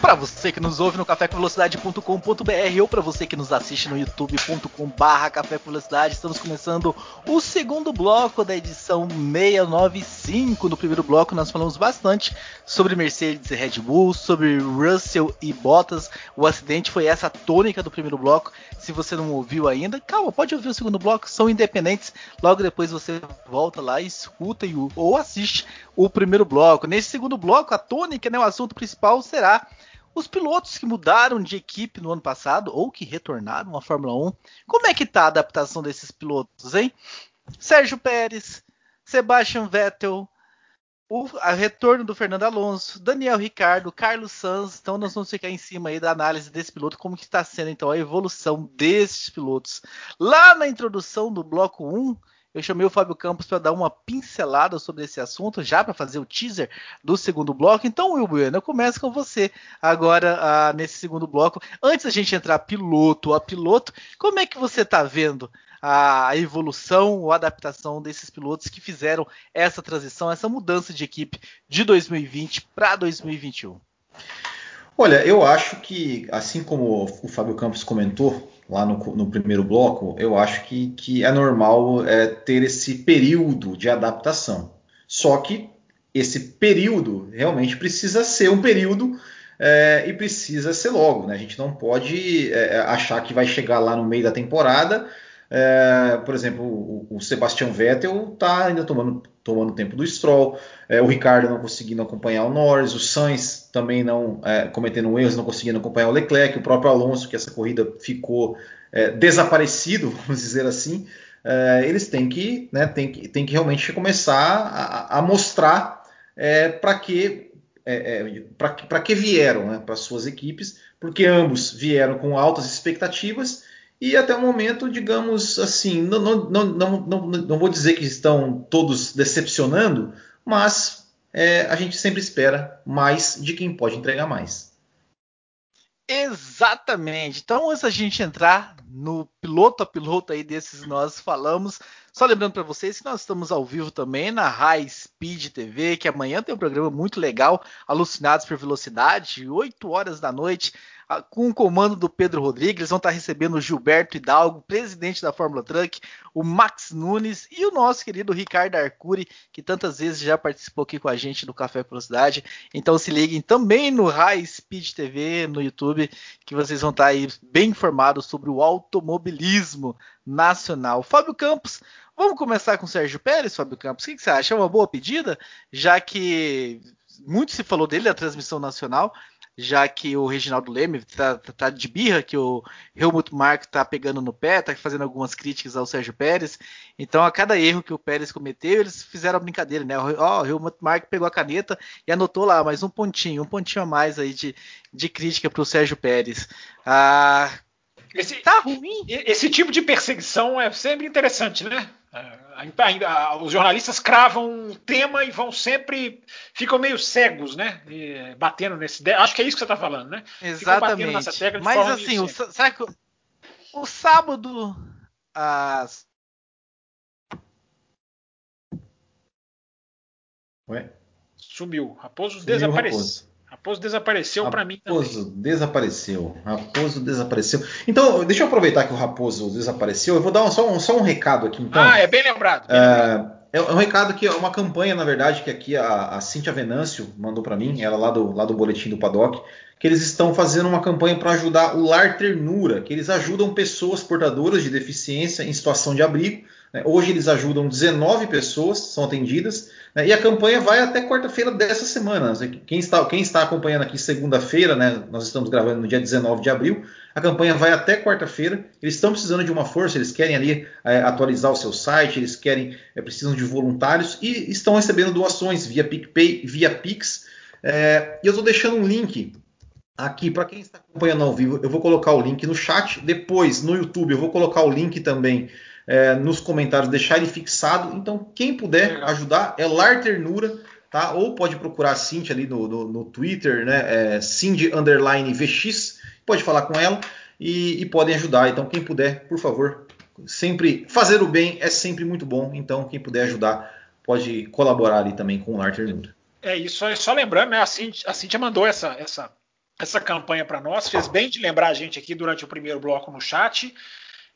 Para você que nos ouve no cafécomvelocidade.com.br ou para você que nos assiste no youtube.com/barra estamos começando o segundo bloco da edição 695. No primeiro bloco nós falamos bastante sobre Mercedes e Red Bull, sobre Russell e Bottas. O acidente foi essa tônica do primeiro bloco. Se você não ouviu ainda, calma, pode ouvir o segundo bloco, são independentes. Logo depois você volta lá, escuta e, ou assiste o primeiro bloco. Nesse segundo bloco, a tônica, né, o assunto principal será os pilotos que mudaram de equipe no ano passado ou que retornaram à Fórmula 1. Como é que tá a adaptação desses pilotos, hein? Sérgio Pérez, Sebastian Vettel, o retorno do Fernando Alonso, Daniel Ricardo, Carlos Sanz. Então nós vamos ficar em cima aí da análise desse piloto, como que está sendo então a evolução desses pilotos. Lá na introdução do bloco 1, eu chamei o Fábio Campos para dar uma pincelada sobre esse assunto, já para fazer o teaser do segundo bloco. Então, Will Bueno, eu começo com você agora ah, nesse segundo bloco. Antes da gente entrar piloto a piloto, como é que você está vendo a evolução ou adaptação desses pilotos que fizeram essa transição, essa mudança de equipe de 2020 para 2021? Olha, eu acho que, assim como o Fábio Campos comentou, lá no, no, primeiro bloco, eu acho que, que é normal é, ter esse período de adaptação. Só que esse período realmente precisa ser um período é, e precisa ser logo. Né? A gente não pode é, achar que vai chegar lá no meio da temporada. É, por exemplo, o, o Sebastian Vettel está ainda tomando, tomando tempo do Stroll, é, o Ricardo não conseguindo acompanhar o Norris, o Sainz também não é, cometendo erros, não conseguindo acompanhar o Leclerc, o próprio Alonso, que essa corrida ficou é, desaparecido, vamos dizer assim, é, eles têm que, né, têm que, têm que realmente começar a, a mostrar é, para que é, para que vieram né, para suas equipes, porque ambos vieram com altas expectativas e até o momento, digamos assim, não, não, não, não, não, não vou dizer que estão todos decepcionando, mas é, a gente sempre espera mais de quem pode entregar mais. Exatamente. Então, antes da gente entrar no piloto a piloto aí desses nós falamos, só lembrando para vocês que nós estamos ao vivo também na High Speed TV, que amanhã tem um programa muito legal, Alucinados por Velocidade, 8 horas da noite com o comando do Pedro Rodrigues, eles vão estar recebendo o Gilberto Hidalgo, presidente da Fórmula Truck, o Max Nunes e o nosso querido Ricardo Arcuri, que tantas vezes já participou aqui com a gente no Café Velocidade. Então se liguem também no High Speed TV no YouTube, que vocês vão estar aí bem informados sobre o automobilismo nacional. Fábio Campos, vamos começar com o Sérgio Pérez, Fábio Campos. O que você acha? É uma boa pedida, já que muito se falou dele na transmissão nacional já que o Reginaldo Leme tá, tá, de birra, que o Helmut Mark tá pegando no pé, tá fazendo algumas críticas ao Sérgio Pérez. Então, a cada erro que o Pérez cometeu, eles fizeram a brincadeira, né? Ó, o Helmut Mark pegou a caneta e anotou lá mais um pontinho, um pontinho a mais aí de, de crítica para o Sérgio Pérez. Ah, esse, tá ruim. Esse tipo de perseguição é sempre interessante, né? os jornalistas cravam um tema e vão sempre ficam meio cegos, né? E, batendo nesse. Acho que é isso que você está falando, né? Exatamente. Mas assim, o, será que o, o sábado as Ué? Sumiu. Raposo Sumiu desapareceu. Raposo. Raposo desapareceu para mim também. Raposo desapareceu. Raposo desapareceu. Então, deixa eu aproveitar que o Raposo desapareceu. Eu vou dar um, só, um, só, um, recado aqui. Então. Ah, é bem lembrado. Bem é, lembrado. é, um recado que é uma campanha, na verdade, que aqui a, a Cintia Venâncio mandou para mim, ela lá do, lá do boletim do Paddock, que eles estão fazendo uma campanha para ajudar o Lar Ternura, que eles ajudam pessoas portadoras de deficiência em situação de abrigo. Né? Hoje eles ajudam 19 pessoas, são atendidas. Né? E a campanha vai até quarta-feira dessa semana. Quem está, quem está acompanhando aqui segunda-feira, né, nós estamos gravando no dia 19 de abril, a campanha vai até quarta-feira. Eles estão precisando de uma força, eles querem ali é, atualizar o seu site, eles querem, é, precisam de voluntários e estão recebendo doações via PicPay, via Pix. É, e eu estou deixando um link aqui, para quem está acompanhando ao vivo, eu vou colocar o link no chat. Depois, no YouTube, eu vou colocar o link também é, nos comentários, deixar ele fixado. Então, quem puder ajudar é Lar Ternura, tá? Ou pode procurar a Cindy ali no, no, no Twitter, né? É, Cindy underline VX, pode falar com ela e, e podem ajudar. Então, quem puder, por favor, sempre fazer o bem é sempre muito bom. Então, quem puder ajudar, pode colaborar ali também com o Lar Ternura. É isso, é só lembrando, né? A Cintia, a Cintia mandou essa, essa, essa campanha para nós, fez bem de lembrar a gente aqui durante o primeiro bloco no chat.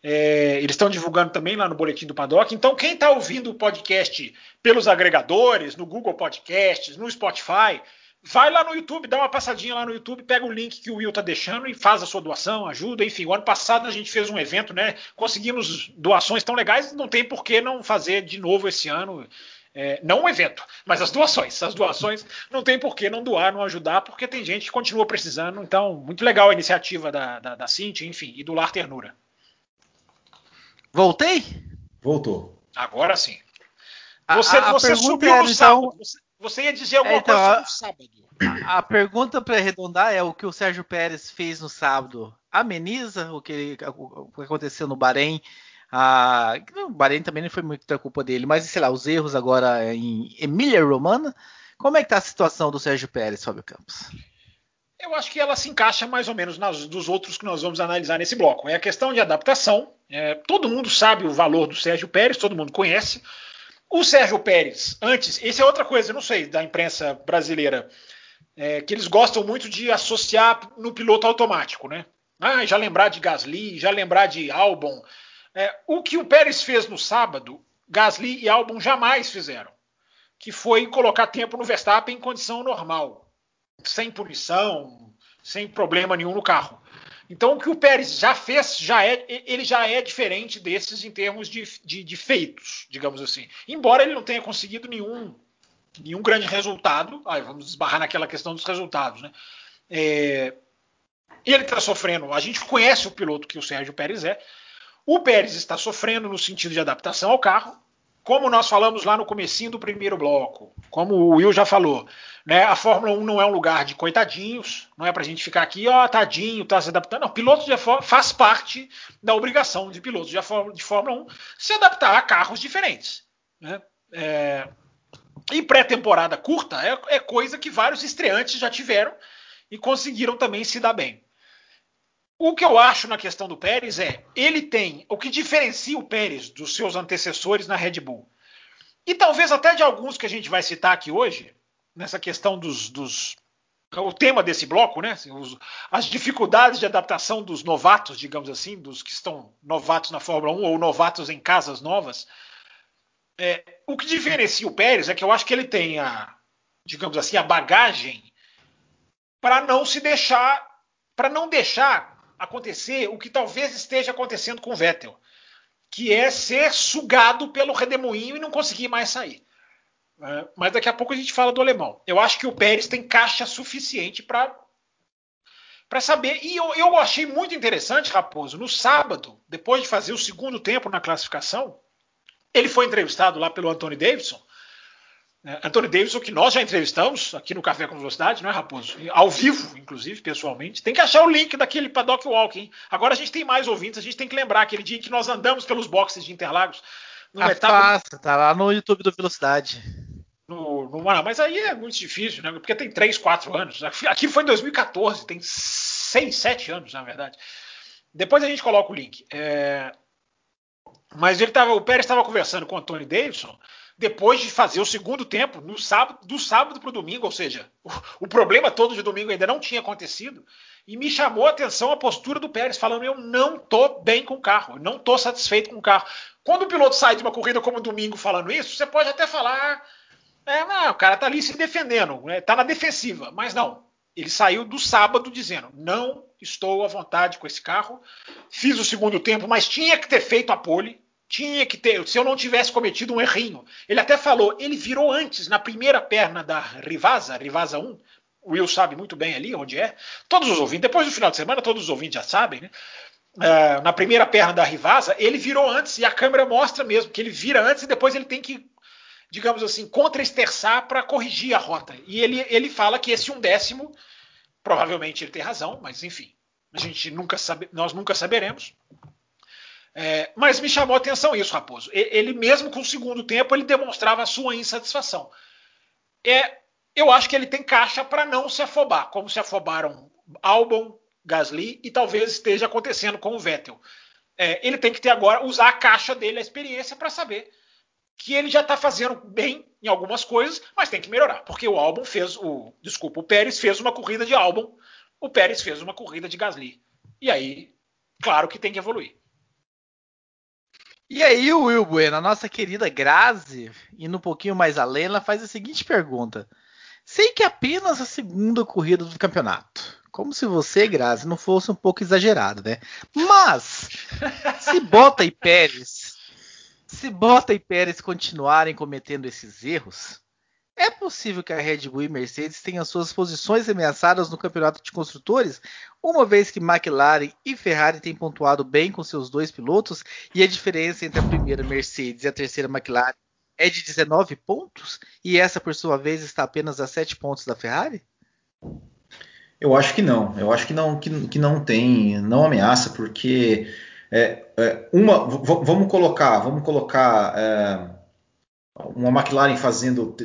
É, eles estão divulgando também lá no Boletim do Paddock. Então, quem está ouvindo o podcast pelos agregadores, no Google Podcasts, no Spotify, vai lá no YouTube, dá uma passadinha lá no YouTube, pega o link que o Will está deixando e faz a sua doação, ajuda. Enfim, o ano passado a gente fez um evento, né? Conseguimos doações tão legais, não tem por que não fazer de novo esse ano. É, não um evento, mas as doações. As doações não tem por que não doar, não ajudar, porque tem gente que continua precisando. Então, muito legal a iniciativa da, da, da Cintia, enfim, e do Lar Ternura. Voltei? Voltou. Agora sim. Você, a, a você subiu era, no então, sábado. Então, você, você, ia dizer alguma é, então, coisa no sábado. A, a pergunta para arredondar é o que o Sérgio Pérez fez no sábado. Ameniza o que, o que aconteceu no Bahrein? Ah, o Bahrein também não foi muito da culpa dele, mas sei lá, os erros agora em Emília Romana. Como é que tá a situação do Sérgio Pérez, Fábio Campos? Eu acho que ela se encaixa mais ou menos nas, dos outros que nós vamos analisar nesse bloco. É a questão de adaptação. É, todo mundo sabe o valor do Sérgio Pérez, todo mundo conhece. O Sérgio Pérez, antes, essa é outra coisa, eu não sei, da imprensa brasileira, é, que eles gostam muito de associar no piloto automático, né? Ah, já lembrar de Gasly, já lembrar de Albon. É, o que o Pérez fez no sábado, Gasly e Albon jamais fizeram, que foi colocar tempo no Verstappen em condição normal sem punição, sem problema nenhum no carro. Então o que o Pérez já fez, já é, ele já é diferente desses em termos de, de, de feitos, digamos assim. Embora ele não tenha conseguido nenhum, nenhum grande resultado, aí vamos esbarrar naquela questão dos resultados, né? É, ele está sofrendo. A gente conhece o piloto que o Sérgio Pérez é. O Pérez está sofrendo no sentido de adaptação ao carro como nós falamos lá no comecinho do primeiro bloco, como o Will já falou, né, a Fórmula 1 não é um lugar de coitadinhos, não é para a gente ficar aqui, ó, tadinho, tá se adaptando. Não, piloto de Fórmula faz parte da obrigação de pilotos de, de Fórmula 1 se adaptar a carros diferentes. Né? É, e pré-temporada curta é, é coisa que vários estreantes já tiveram e conseguiram também se dar bem. O que eu acho na questão do Pérez é, ele tem o que diferencia o Pérez dos seus antecessores na Red Bull. E talvez até de alguns que a gente vai citar aqui hoje, nessa questão dos, dos o tema desse bloco, né? Os, as dificuldades de adaptação dos novatos, digamos assim, dos que estão novatos na Fórmula 1 ou novatos em casas novas. É, o que diferencia o Pérez é que eu acho que ele tem a, digamos assim, a bagagem para não se deixar, para não deixar acontecer o que talvez esteja acontecendo com o Vettel, que é ser sugado pelo redemoinho e não conseguir mais sair. É, mas daqui a pouco a gente fala do alemão. Eu acho que o Pérez tem caixa suficiente para para saber. E eu, eu achei muito interessante, Raposo, no sábado, depois de fazer o segundo tempo na classificação, ele foi entrevistado lá pelo Anthony Davidson Antônio Davidson, que nós já entrevistamos aqui no Café com Velocidade, não é, Raposo? Ao vivo, inclusive, pessoalmente. Tem que achar o link daquele Paddock Walk, hein? Agora a gente tem mais ouvintes, a gente tem que lembrar aquele dia que nós andamos pelos boxes de Interlagos. Ah, etapa... tá lá no YouTube do Velocidade. No, no, mas aí é muito difícil, né? Porque tem 3, 4 anos. Aqui foi em 2014, tem 6, 7 anos, na verdade. Depois a gente coloca o link. É... Mas ele tava, o Pérez estava conversando com o Antônio Davidson depois de fazer o segundo tempo, no sábado, do sábado para o domingo, ou seja, o, o, problema todo de domingo ainda não tinha acontecido, e me chamou a atenção a postura do Pérez, falando: eu não estou bem com o carro, eu não estou satisfeito com o carro. Quando o piloto sai de uma corrida como domingo falando isso, você pode até falar: é, não, o cara está ali se defendendo, está né, tá na defensiva, mas não. Ele saiu do sábado dizendo: não estou à vontade com esse carro, fiz o segundo tempo, mas tinha que ter feito a pole tinha que ter, se eu não tivesse cometido um errinho. Ele até falou, ele virou antes, na primeira perna da Rivasa, Rivasa 1. O Will sabe muito bem ali onde é. Todos os ouvintes, depois do final de semana, todos os ouvintes já sabem, né? Uh, na primeira perna da Rivasa, ele virou antes, e a câmera mostra mesmo que ele vira antes e depois ele tem que, digamos assim, contra-esterçar para corrigir a rota. E ele, ele fala que esse um décimo Provavelmente ele tem razão, mas enfim, a gente nunca sabe, nós nunca saberemos. É, mas me chamou a atenção isso, Raposo. Ele mesmo com o segundo tempo ele demonstrava a sua insatisfação. É, eu acho que ele tem caixa para não se afobar, como se afobaram Albon, Gasly e talvez esteja acontecendo com o Vettel. É, ele tem que ter agora usar a caixa dele, a experiência para saber que ele já está fazendo bem em algumas coisas, mas tem que melhorar, porque o Albon fez o, desculpa, o Pérez fez uma corrida de Albon, o Pérez fez uma corrida de Gasly. E aí, claro que tem que evoluir. E aí, Will Bueno, a nossa querida Grazi, indo um pouquinho mais além, ela faz a seguinte pergunta: Sei que é apenas a segunda corrida do campeonato. Como se você, Grazi, não fosse um pouco exagerado, né? Mas, se Bota e Pérez, se Bota e Pérez continuarem cometendo esses erros, é possível que a Red Bull e Mercedes tenham suas posições ameaçadas no campeonato de construtores, uma vez que McLaren e Ferrari têm pontuado bem com seus dois pilotos e a diferença entre a primeira Mercedes e a terceira McLaren é de 19 pontos e essa, por sua vez, está apenas a 7 pontos da Ferrari? Eu acho que não. Eu acho que não, que, que não tem, não ameaça, porque é, é, uma, vamos colocar, vamos colocar é, uma McLaren fazendo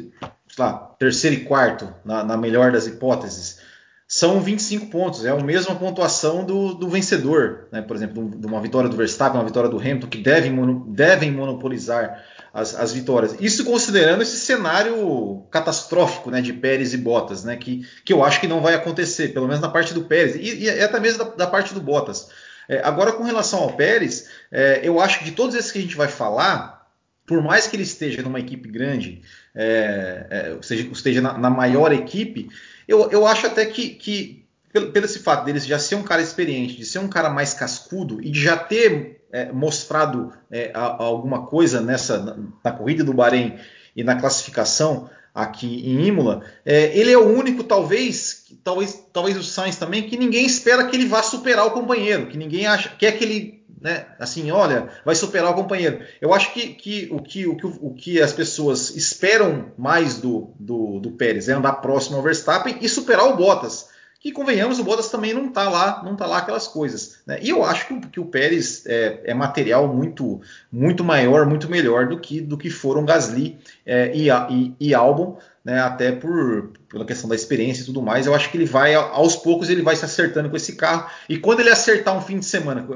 lá, terceiro e quarto, na, na, melhor das hipóteses, são 25 pontos. É a mesma pontuação do, do vencedor, né? por exemplo, de uma vitória do Verstappen, uma vitória do Hamilton, que devem, devem monopolizar as, as, vitórias. Isso considerando esse cenário catastrófico né, de Pérez e Bottas, né, que, que eu acho que não vai acontecer, pelo menos na parte do Pérez, e, e até mesmo da, da parte do Bottas. É, agora, com relação ao Pérez, é, eu acho que de todos esses que a gente vai falar, por mais que ele esteja numa equipe grande, é, é esteja, esteja na, na, maior equipe, eu, eu acho até que, que pelo, pelo esse fato dele já ser um cara experiente, de ser um cara mais cascudo e de já ter é, mostrado é, a, a alguma coisa nessa na, na, corrida do Bahrein e na classificação aqui em Imola, é, ele é o único, talvez, talvez, talvez o Sainz também, que ninguém espera que ele vá superar o companheiro, que ninguém acha, quer que ele, né, assim, olha, vai superar o companheiro. Eu acho que, que, o, que, o, que o que as pessoas esperam mais do, do, do Pérez é andar próximo ao Verstappen e superar o Bottas que convenhamos, o Bottas também não está lá, não tá lá aquelas coisas. Né? E eu acho que, que o Pérez é, é, material muito, muito maior, muito melhor do que, do que foram Gasly é, e, e, e Albon né, até por pela questão da experiência e tudo mais. Eu acho que ele vai aos poucos ele vai se acertando com esse carro e quando ele acertar um fim de semana,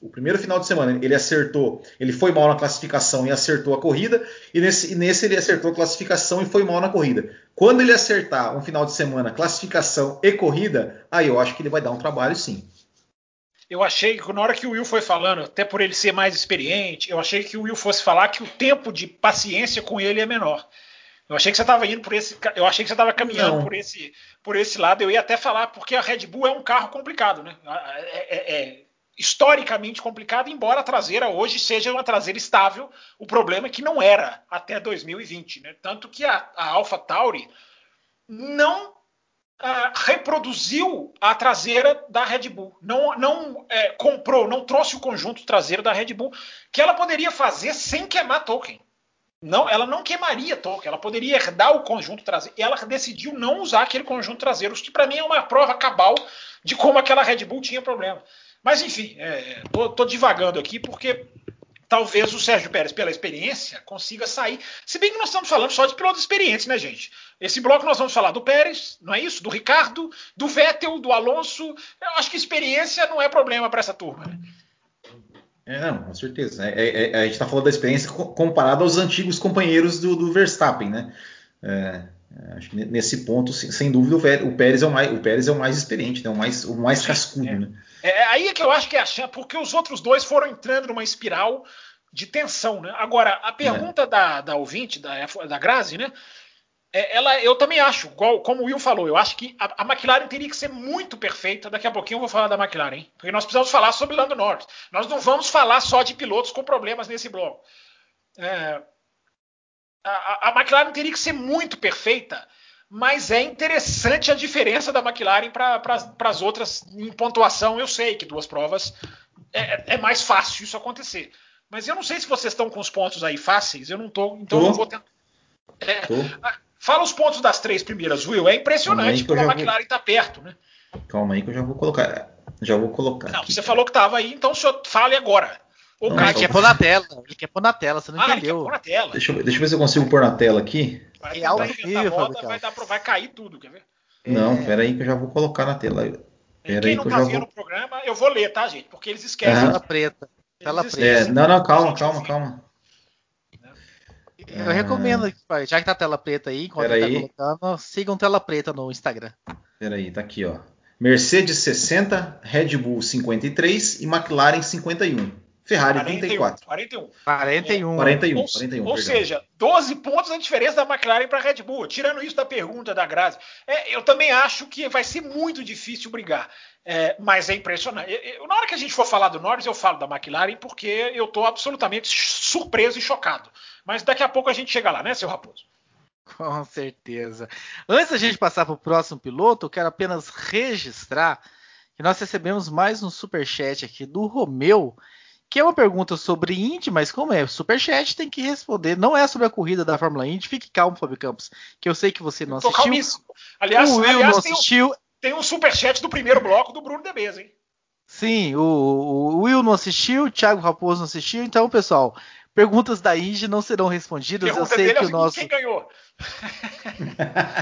o primeiro final de semana ele acertou, ele foi mal na classificação e acertou a corrida e nesse, e nesse ele acertou a classificação e foi mal na corrida. Quando ele acertar um final de semana, classificação e corrida, aí eu acho que ele vai dar um trabalho sim. Eu achei que na hora que o Will foi falando, até por ele ser mais experiente, eu achei que o Will fosse falar que o tempo de paciência com ele é menor. Eu achei que você estava indo por esse, eu achei que você estava caminhando por esse, por esse lado. Eu ia até falar porque a Red Bull é um carro complicado, né? É, é, é historicamente complicado, embora a traseira hoje seja uma traseira estável. O problema é que não era até 2020, né? Tanto que a, a Alpha Tauri não Uh, reproduziu a traseira da Red Bull. Não, não é, comprou, não trouxe o conjunto traseiro da Red Bull, que ela poderia fazer sem queimar token. Não, ela não queimaria Tolkien, ela poderia herdar o conjunto traseiro. E ela decidiu não usar aquele conjunto traseiro, o que para mim é uma prova cabal de como aquela Red Bull tinha problema. Mas enfim, é, tô, tô divagando aqui porque talvez o Sérgio Pérez, pela experiência, consiga sair. Se bem que nós estamos falando só de pilotos experientes, né, gente? Esse bloco nós vamos falar do Pérez, não é isso? Do Ricardo, do Vettel, do Alonso. Eu acho que experiência não é problema para essa turma. Né? É, não, com certeza. É, é, é a gente está falando da experiência comparada aos antigos companheiros do, do Verstappen, né? É, é acho que nesse ponto, sem dúvida, o Pérez é o mais, o Pérez é o mais experiente, né? o, mais, o mais cascudo. É. Né? É, aí é que eu acho que é a chance, porque os outros dois foram entrando numa espiral de tensão. Né? Agora, a pergunta da, da ouvinte, da, da Grazi, né? É, ela, eu também acho, igual, como o Will falou, eu acho que a, a, McLaren teria que ser muito perfeita. Daqui a pouquinho eu vou falar da McLaren, hein? porque nós precisamos falar sobre Lando Norris. Nós não vamos falar só de pilotos com problemas nesse bloco. É, a, a, McLaren teria que ser muito perfeita, mas é interessante a diferença da McLaren para pra, as outras em pontuação. Eu sei que duas provas é, é, mais fácil isso acontecer. Mas eu não sei se vocês estão com os pontos aí fáceis, eu não estou, então tô. eu vou tentar. É, Fala os pontos das três primeiras, Will. É impressionante como a McLaren está perto, né? Calma aí que eu já vou colocar. Já vou colocar. Não, aqui, você cara. falou que estava aí, então o senhor fale agora. O Não, Ele só- quer pôr na tela. Ele quer pôr na tela, você não ah, ele quer entendeu. pôr na tela. Deixa eu, deixa eu ver se eu consigo pôr na tela aqui. Vai É moda, Fábio vai, dar vai cair tudo, quer ver? Não, É. pera aí que eu já vou colocar na tela. Pera quem aí não que eu tá já vendo vou. o programa, eu vou ler, tá, gente? Porque eles esquecem. Tela preta. Tela preta. É, não, não, calma, calma, calma. Eu recomendo, que, pai, já que tá tela preta aí, enquanto tá colocando, sigam tela preta no Instagram. Pera aí, tá aqui, ó. Mercedes 60, Red Bull 53 e McLaren 51. Ferrari 34. 41. 41. 41, Ou, 41, ou seja, 12 pontos a diferença da McLaren para a Red Bull. Tirando isso da pergunta da Grazi, é, eu também acho que vai ser muito difícil brigar. É, mas é impressionante. Eu- eu- na hora que a gente for falar do Norris, eu falo da McLaren porque eu estou absolutamente surpreso e chocado. Mas daqui a pouco a gente chega lá, né, seu Raposo? Com certeza. Antes da gente passar para o próximo piloto, eu quero apenas registrar que nós recebemos mais um superchat aqui do Romeu, que é uma pergunta sobre Indy, mas como é superchat, tem que responder. Não é sobre a corrida da Fórmula Indy. Fique calmo, Fábio Campos, que eu sei que você não assistiu. calmíssimo. Aliás, o Will aliás não tem, um, assistiu. tem um superchat do primeiro bloco do Bruno Debeza, hein? Sim, o, o Will não assistiu, o Thiago Raposo não assistiu. Então, pessoal, perguntas da Indy não serão respondidas. Pergunta eu sei dele é que o nosso quem ganhou?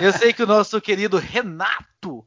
Eu sei que o nosso querido Renato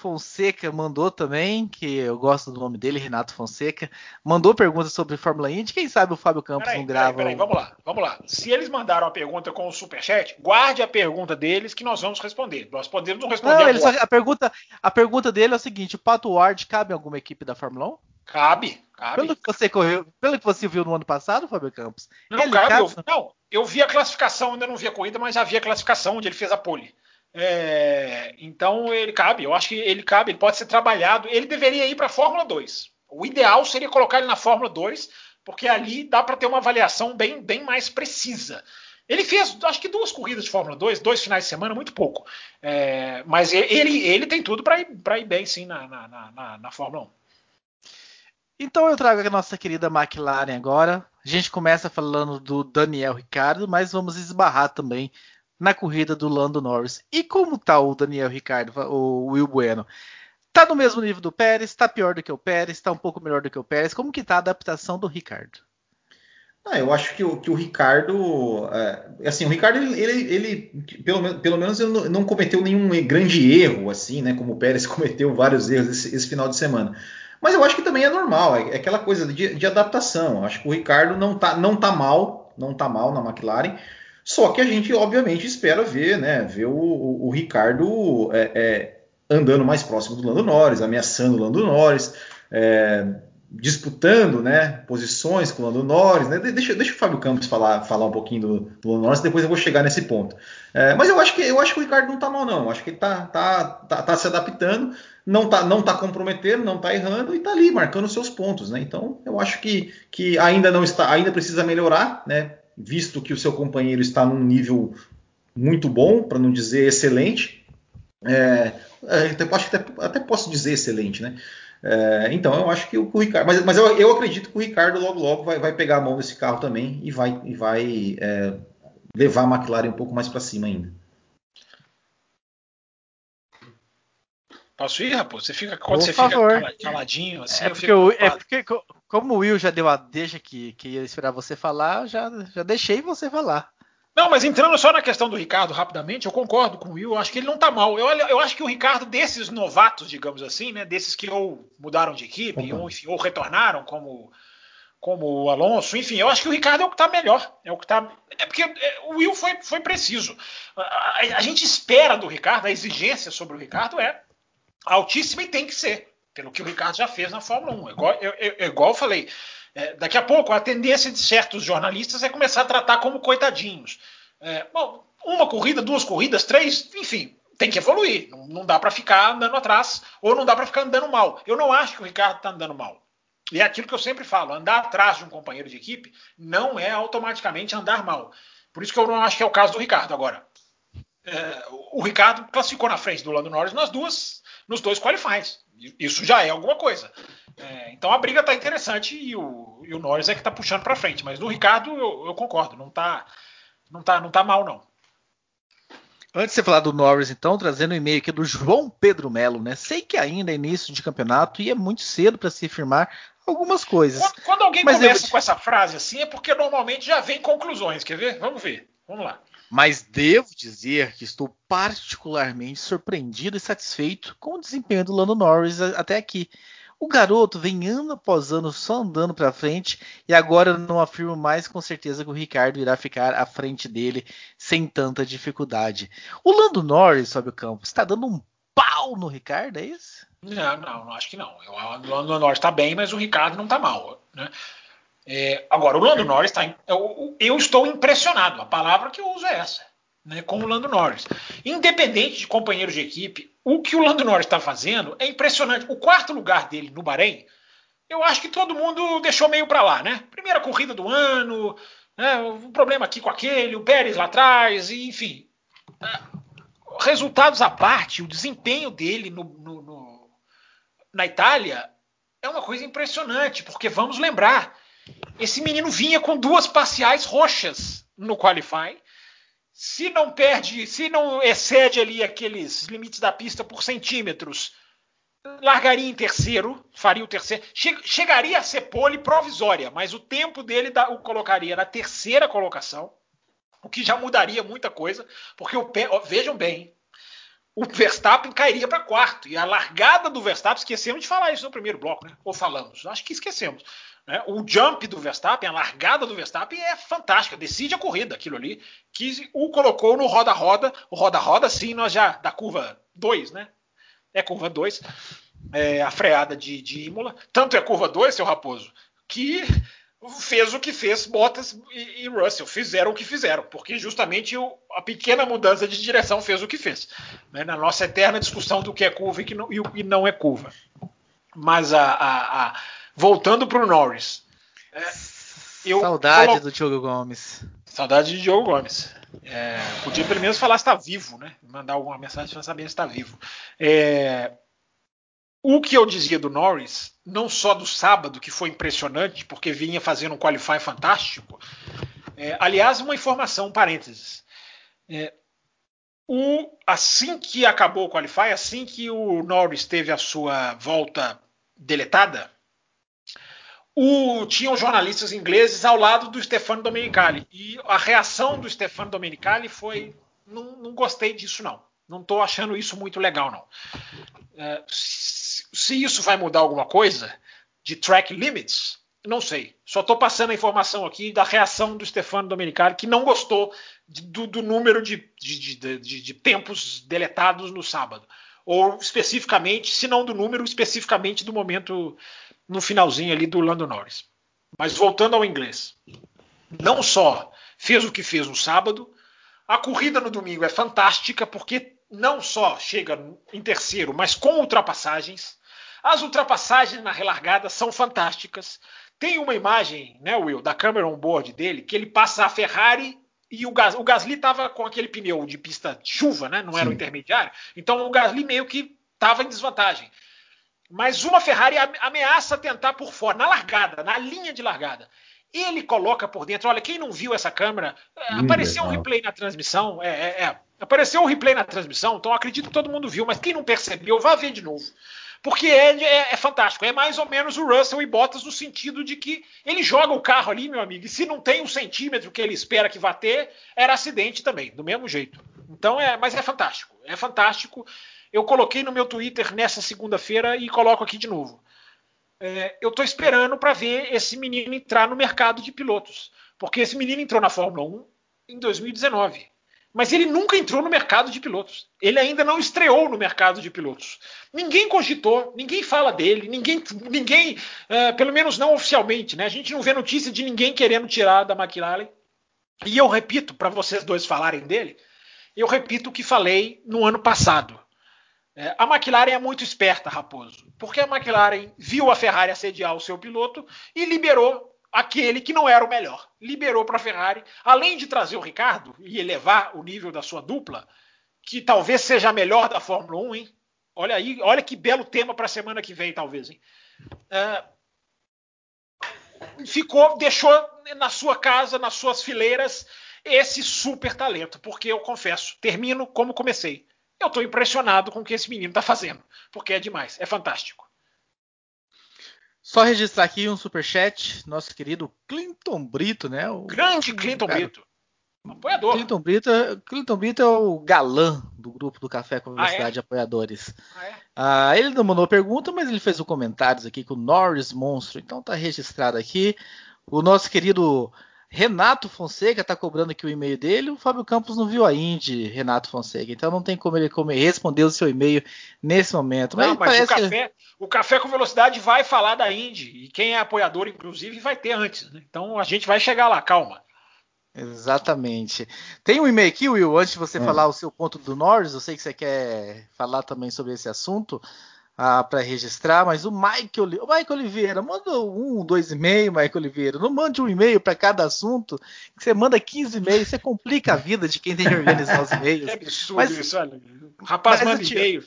Fonseca mandou também, que eu gosto do nome dele, Renato Fonseca, mandou perguntas sobre Fórmula Indy. Quem sabe o Fábio Campos Peraí, não peraí, grava. peraí, um- vamos lá, vamos lá. Se eles mandaram a pergunta com o superchat, guarde a pergunta deles que nós vamos responder. Nós podemos não responder Não, ele só- a, pergunta, a pergunta dele é o seguinte: o Pato Ward cabe em alguma equipe da Fórmula 1? Cabe, cabe. Pelo que você correu, pelo que você viu no ano passado, Fábio Campos? Não, cabe. cabe- Eu, não, eu vi a classificação, ainda não vi a corrida, mas já vi a classificação onde ele fez a pole. É, então ele cabe, eu acho que ele cabe, ele pode ser trabalhado. Ele deveria ir para a Fórmula 2. O ideal seria colocar ele na Fórmula 2, porque ali dá para ter uma avaliação bem, bem mais precisa. Ele fez, acho que duas corridas de Fórmula 2, dois finais de semana, muito pouco. É, mas ele, ele tem tudo para ir, ir bem, sim, na, na, na, na Fórmula 1. Então eu trago a nossa querida McLaren agora. A gente começa falando do Daniel Ricardo, mas vamos esbarrar também na corrida do Lando Norris. E como tá o Daniel Ricardo, o Will Bueno? Tá no mesmo nível do Pérez, tá pior do que o Pérez, tá um pouco melhor do que o Pérez. Como que tá a adaptação do Ricardo? Ah, eu acho que o, que o Ricardo, é, assim, o Ricardo, ele, ele, pelo, pelo menos ele não, não cometeu nenhum grande erro, assim, né, como o Pérez cometeu vários erros esse, esse final de semana. Mas eu acho que também é normal, é, é aquela coisa de, de adaptação. Eu acho que o Ricardo não tá, não tá mal, não tá mal na McLaren, só que a gente, obviamente, espera ver, né, ver o, o, o Ricardo é, é, andando mais próximo do Lando Norris, ameaçando o Lando Norris, é, disputando né, posições com o Lando Norris. Né? Deixa, deixa o Fábio Campos falar, falar um pouquinho do, do Lando Norris, depois eu vou chegar nesse ponto. É, mas eu acho, que, eu acho que o Ricardo não está mal, não. Acho que ele está tá, tá, tá se adaptando, não está não tá comprometendo, não está errando e está ali marcando seus pontos. Né? Então eu acho que, que ainda não está, ainda precisa melhorar, né? Visto que o seu companheiro está num nível muito bom, para não dizer excelente. É, eu acho que até, até posso dizer excelente, né? É, então eu acho que o, o Ricardo, mas, mas eu, eu, acredito que o Ricardo logo logo vai, vai, pegar a mão desse carro também e vai, e vai é, levar a McLaren um pouco mais para cima ainda. Posso ir, Raposo? Você fica quando Por você favor. fica caladinho assim. É eu porque, fico eu, é porque como o Will já deu a deixa que, que ia esperar você falar, eu já, já deixei você falar. Não, mas entrando só na questão do Ricardo rapidamente, eu concordo com o Will, eu acho que ele não tá mal. Eu, eu acho que o Ricardo, desses novatos, digamos assim, né, desses que ou mudaram de equipe, ou, enfim, ou retornaram, como, como o Alonso, enfim, eu acho que o Ricardo é o que tá melhor. É o que tá. É porque é, o Will foi, foi preciso. A, a, a gente espera do Ricardo, a exigência sobre o Ricardo é altíssima e tem que ser, pelo que o Ricardo já fez na Fórmula 1. Igual eu, eu, igual eu falei. É, daqui a pouco, a tendência de certos jornalistas é começar a tratar como coitadinhos. É, bom, uma corrida, duas corridas, três, enfim, tem que evoluir. Não, não dá para ficar andando atrás ou não dá para ficar andando mal. Eu não acho que o Ricardo está andando mal. E é aquilo que eu sempre falo: andar atrás de um companheiro de equipe não é automaticamente andar mal. Por isso que eu não acho que é o caso do Ricardo agora. É, o Ricardo classificou na frente do Lando Norris nas duas, nos dois qualifies. Isso já é alguma coisa. É, então a briga está interessante e o, e o, Norris é que está puxando para frente. Mas no Ricardo eu, eu, concordo, não está não tá, não tá mal não. Antes de você falar do Norris, então, trazendo um e-mail aqui do João Pedro Melo, né? Sei que ainda é início de campeonato e é muito cedo para se afirmar algumas coisas. Quando, quando alguém começa eu... com essa frase assim, é porque normalmente já vem conclusões. Quer ver? Vamos ver. Vamos lá. Mas devo dizer que estou particularmente surpreendido e satisfeito com o desempenho do Lando Norris até aqui. O garoto vem ano após ano só andando para frente e agora não afirmo mais com certeza que o Ricardo irá ficar à frente dele sem tanta dificuldade. O Lando Norris, sobe o campo, está dando um pau no Ricardo, é isso? Não, não, acho que não. O Lando Norris está bem, mas o Ricardo não está mal. Né? É, agora, o Lando Norris está. Eu, eu estou impressionado. A palavra que eu uso é essa né, com o Lando Norris. Independente de companheiros de equipe, o que o Lando Norris está fazendo é impressionante. O quarto lugar dele no Bahrein, eu acho que todo mundo deixou meio para lá, né? Primeira corrida do ano, né, um problema aqui com aquele, o Pérez lá atrás, e, enfim. É, resultados à parte, o desempenho dele no, no, no, na Itália é uma coisa impressionante, porque vamos lembrar, esse menino vinha com duas parciais roxas no qualifying se não perde, se não excede ali aqueles limites da pista por centímetros, largaria em terceiro, faria o terceiro, che chegaria a ser pole provisória, mas o tempo dele o colocaria na terceira colocação, o que já mudaria muita coisa, porque o ó, vejam bem, o Verstappen cairia para quarto e a largada do Verstappen, esquecemos de falar isso no primeiro bloco, né? Ou falamos? Acho que esquecemos. Né? O jump do Verstappen, a largada do Verstappen é fantástica, decide a corrida, aquilo ali, que o colocou no roda-roda. O roda-roda, sim, nós já, da curva 2, né? É curva 2, é, a freada de, de Imola. Tanto é curva 2, seu Raposo, que fez o que fez Bottas e, Russell, fizeram o que fizeram, porque justamente o, a pequena mudança de direção fez o que fez. Né? Na nossa eterna discussão do que é curva e, que não, e, e não é curva. Mas a, a, a voltando para o Norris. É, Saudade colo... do Diogo Gomes. Saudade de Diogo Gomes. É, podia pelo menos falar se está vivo, né? Mandar alguma mensagem para saber se está vivo. É, o que eu dizia do Norris, não só do sábado, que foi impressionante, porque vinha fazendo um qualify fantástico. É, aliás, uma informação, um parênteses. É, o, assim que acabou o qualify, assim que o Norris teve a sua volta deletada, o, tinham jornalistas ingleses ao lado do Stefano Domenicali. E a reação do Stefano Domenicali foi: não, não gostei disso, não. Não estou achando isso muito legal, não. É, se, se, isso vai mudar alguma coisa de track limits, não sei. Só estou passando a informação aqui da reação do Stefano Domenicali, que não gostou de, do, do, número de, de, de tempos deletados no sábado. Ou especificamente, se não do número, especificamente do momento no finalzinho ali do Lando Norris. Mas voltando ao inglês, não só fez o que fez no sábado, a corrida no domingo é fantástica porque não só chega em terceiro, mas com ultrapassagens. As ultrapassagens na relargada são fantásticas. Tem uma imagem, né, Will, da câmera on board dele, que ele passa a Ferrari e o, Gas, o Gasly estava com aquele pneu de pista de chuva, né? Não era Sim. o intermediário. Então o Gasly meio que estava em desvantagem. Mas uma Ferrari ameaça tentar por fora, na largada, na linha de largada. Ele coloca por dentro. Olha, quem não viu essa câmera, é, apareceu um replay na transmissão. É, é, é, apareceu um replay na transmissão, então acredito que todo mundo viu, mas quem não percebeu, vá ver de novo. Porque é, é, é, fantástico. É mais ou menos o Russell e Bottas no sentido de que ele joga o carro ali, meu amigo, e se não tem um centímetro que ele espera que vá ter, era acidente também, do mesmo jeito. Então é, mas é fantástico. É fantástico. Eu coloquei no meu Twitter nessa segunda-feira e coloco aqui de novo. É, eu estou esperando para ver esse menino entrar no mercado de pilotos. Porque esse menino entrou na Fórmula 1 em 2019. Mas ele nunca entrou no mercado de pilotos. Ele ainda não estreou no mercado de pilotos. Ninguém cogitou, ninguém fala dele, ninguém, ninguém uh, pelo menos não oficialmente, né? A gente não vê notícia de ninguém querendo tirar da McLaren. E eu repito, para vocês dois falarem dele, eu repito o que falei no ano passado. É, a McLaren é muito esperta, Raposo, porque a McLaren viu a Ferrari assediar o seu piloto e liberou aquele que não era o melhor. Liberou para a Ferrari, além de trazer o Ricardo e elevar o nível da sua dupla, que talvez seja a melhor da Fórmula 1, hein? Olha aí, olha que belo tema para a semana que vem, talvez, hein? É, ficou, deixou na sua casa, nas suas fileiras, esse super talento, porque eu confesso, termino como comecei. Eu estou impressionado com o que esse menino está fazendo, porque é demais, é fantástico. Só registrar aqui um super chat, nosso querido Clinton Brito, né? O grande Clinton cara, Brito. Apoiador. Clinton Brito, Clinton Brito é o galã do grupo do Café com Velocidade ah, é? Apoiadores. Ah, é? ah, ele não mandou pergunta, mas ele fez um comentários aqui com o Norris Monstro. Então tá registrado aqui. O nosso querido Renato Fonseca tá cobrando aqui o e-mail dele. O Fábio Campos não viu a Indy, Renato Fonseca. Então não tem como ele responder o seu e-mail nesse momento. Mas, não, mas o, café, que... o Café com Velocidade vai falar da Indy. E quem é apoiador, inclusive, vai ter antes. Né? Então a gente vai chegar lá, calma. Exatamente. Tem um e-mail aqui, Will, antes de você hum. falar o seu ponto do Norris, eu sei que você quer falar também sobre esse assunto ah, para registrar, mas o Mike, o Mike Oliveira, manda um, dois e-mails, Mike Oliveira. Não mande um e-mail para cada assunto, que você manda 15 e-mails, você complica a vida de quem tem que organizar os e-mails. É absurdo mas, isso, olha. Rapaz, manda e-mail.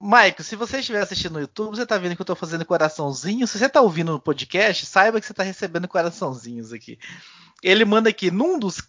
Maico, se você estiver assistindo no YouTube, você está vendo que eu estou fazendo coraçãozinho. Se você está ouvindo no podcast, saiba que você está recebendo coraçãozinhos aqui. Ele manda aqui, num dos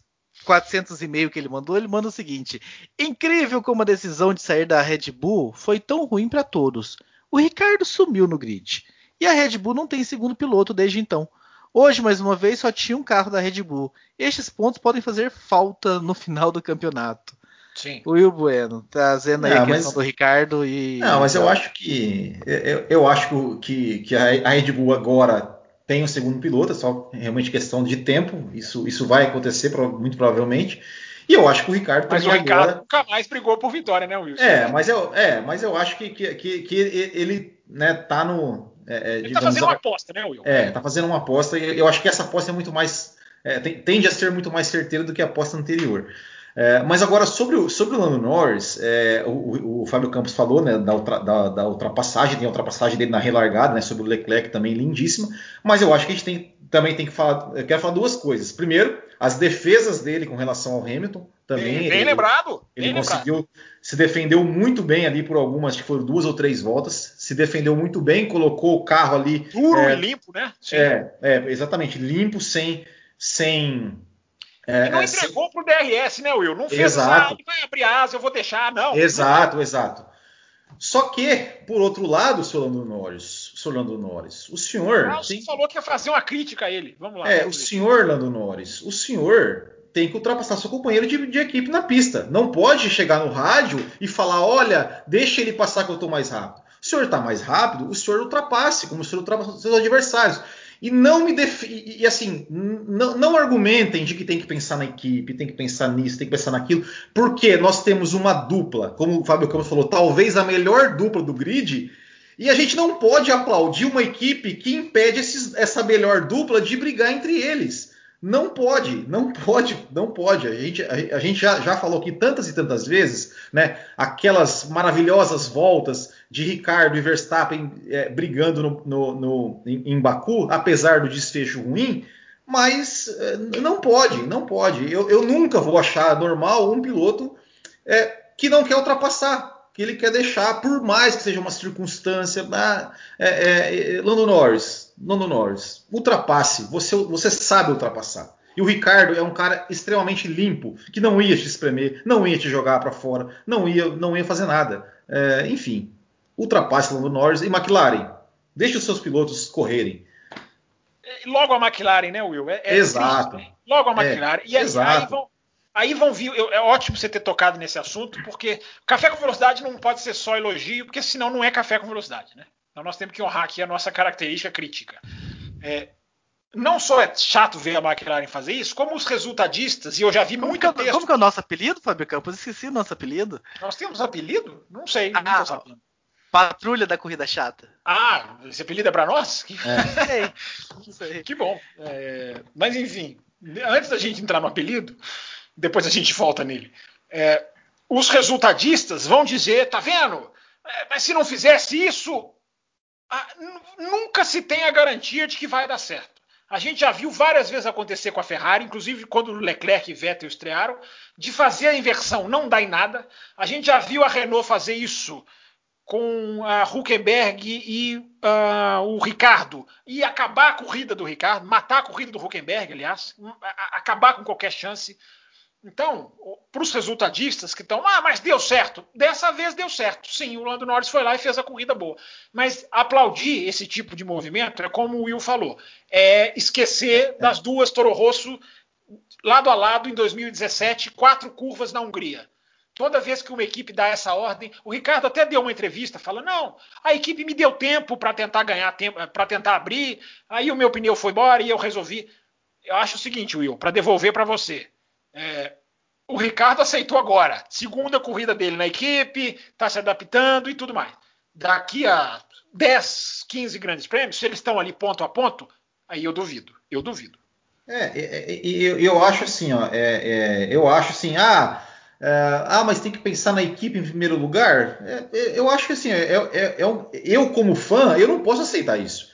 400 e-mails que ele mandou, ele manda o seguinte: Incrível como a decisão de sair da Red Bull foi tão ruim para todos. O Ricardo sumiu no grid. E a Red Bull não tem segundo piloto desde então. Hoje, mais uma vez, só tinha um carro da Red Bull. Estes pontos podem fazer falta no final do campeonato. Sim. O Will Bueno, trazendo aí não, a questão mas... do Ricardo e. Não, mas eu acho que. Eu, eu acho que, que a Red Bull agora tem um segundo piloto, é só realmente questão de tempo. Isso, isso vai acontecer muito provavelmente. E eu acho que o Ricardo mas o Ricardo agora... nunca mais brigou por vitória, né, Wilson? É, mas eu, é, mas eu acho que, que, que, que ele né, tá no. É, é ele tá fazendo uma aposta, né, Will? É, tá fazendo uma aposta e eu acho que essa aposta é muito mais. É, tende a ser muito mais certeira do que a aposta anterior. É, mas agora, sobre o, sobre o Lando Norris, é, o, o, Fábio Campos falou né, da, ultra, da, da, ultrapassagem, tem a ultrapassagem dele na relargada, né, sobre o Leclerc também lindíssima, mas eu acho que a gente tem, também tem que falar, eu quero falar duas coisas. Primeiro, as defesas dele com relação ao Hamilton, também. Bem, bem ele, lembrado. Ele bem conseguiu, lembrado. se defendeu muito bem ali por algumas, que foram duas ou três voltas, se defendeu muito bem, colocou o carro ali. Duro é, e limpo, né? Sim. É, é, exatamente, limpo, sem. sem é, e não é, entregou se... pro DRS, né, Will? Não fez exato. Ah, vai abrir asa, eu vou deixar, não. Exato, não. exato. Só que, por outro lado, Solando Norris, Solando Norris, o senhor. Ah, tem... falou que ia fazer uma crítica a ele. Vamos lá. É, o senhor Lando Norris, o senhor tem que ultrapassar seu companheiro de, de, equipe na pista. Não pode chegar no rádio e falar: olha, deixa ele passar que eu estou mais rápido. O senhor está mais rápido, o senhor ultrapasse, como o senhor ultrapassa seus adversários. E não me def... e assim, não, não, argumentem de que tem que pensar na equipe, tem que pensar nisso, tem que pensar naquilo, porque nós temos uma dupla, como o Fábio Campos falou, talvez a melhor dupla do grid, e a gente não pode aplaudir uma equipe que impede esses, essa melhor dupla de brigar entre eles. Não pode, não pode, não pode. A gente, a, a gente já, já falou aqui tantas e tantas vezes, né? Aquelas maravilhosas voltas de Ricardo e Verstappen é, brigando no, no, no, em Baku, apesar do desfecho ruim, mas é, não pode, não pode. Eu, eu, nunca vou achar normal um piloto é, que não quer ultrapassar, que ele quer deixar, por mais que seja uma circunstância. Ah, Lando Norris, Lando Norris, ultrapasse. Você, você sabe ultrapassar. E o Ricardo é um cara extremamente limpo, que não ia te espremer, não ia te jogar para fora, não ia, não ia fazer nada. Enfim, ultrapasse Lando Norris e McLaren. Deixe os seus pilotos correrem. Logo a McLaren, né, Will? É, é exato. Triste, né? Logo a é, McLaren. e aí, aí, vão, aí vão vir. É ótimo você ter tocado nesse assunto, porque café com velocidade não pode ser só elogio, porque senão não é café com velocidade, né? Então nós temos que honrar aqui a nossa característica crítica. É, não só é chato ver a McLaren fazer isso, como os resultadistas, e eu já vi como muito que, texto... Como que é o nosso apelido, Fábio Campos? Esqueci o nosso apelido. Nós temos apelido? Não sei, ah, não sabendo. Patrulha da Corrida Chata. Ah, esse apelido é para nós? Que... É. não sei. Que bom. É... Mas enfim, antes da gente entrar no apelido, depois a gente volta nele. É... Os resultadistas vão dizer, tá vendo? É, mas se não fizesse isso, ah, nunca se tem a garantia de que vai dar certo. A gente já viu várias vezes acontecer com a Ferrari, inclusive quando Leclerc e Vettel estrearam, de fazer a inversão não dar em nada. A gente já viu a Renault fazer isso com a Huckenberg e uh, o Ricardo e acabar a corrida do Ricardo, matar a corrida do Huckenberg, aliás, acabar com qualquer chance. Então, para os resultadistas que estão, ah, mas deu certo. Dessa vez deu certo. Sim, o Lando Norris foi lá e fez a corrida boa. Mas aplaudir esse tipo de movimento é como o Will falou: é esquecer das duas Toro Rosso lado a lado em 2017, quatro curvas na Hungria. Toda vez que uma equipe dá essa ordem, o Ricardo até deu uma entrevista falando: não, a equipe me deu tempo para tentar ganhar tempo, para tentar abrir, aí o meu pneu foi embora e eu resolvi. Eu acho o seguinte, Will, para devolver para você. É, o Ricardo aceitou agora. Segunda corrida dele na equipe, está se adaptando e tudo mais. Daqui a 10, 15 grandes prêmios, se eles estão ali ponto a ponto, aí eu duvido. Eu duvido. É, eu, eu acho assim, ó, é, é, eu acho assim, ah, é, ah, mas tem que pensar na equipe em primeiro lugar. É, é, eu acho que assim, eu como fã, eu não posso aceitar isso,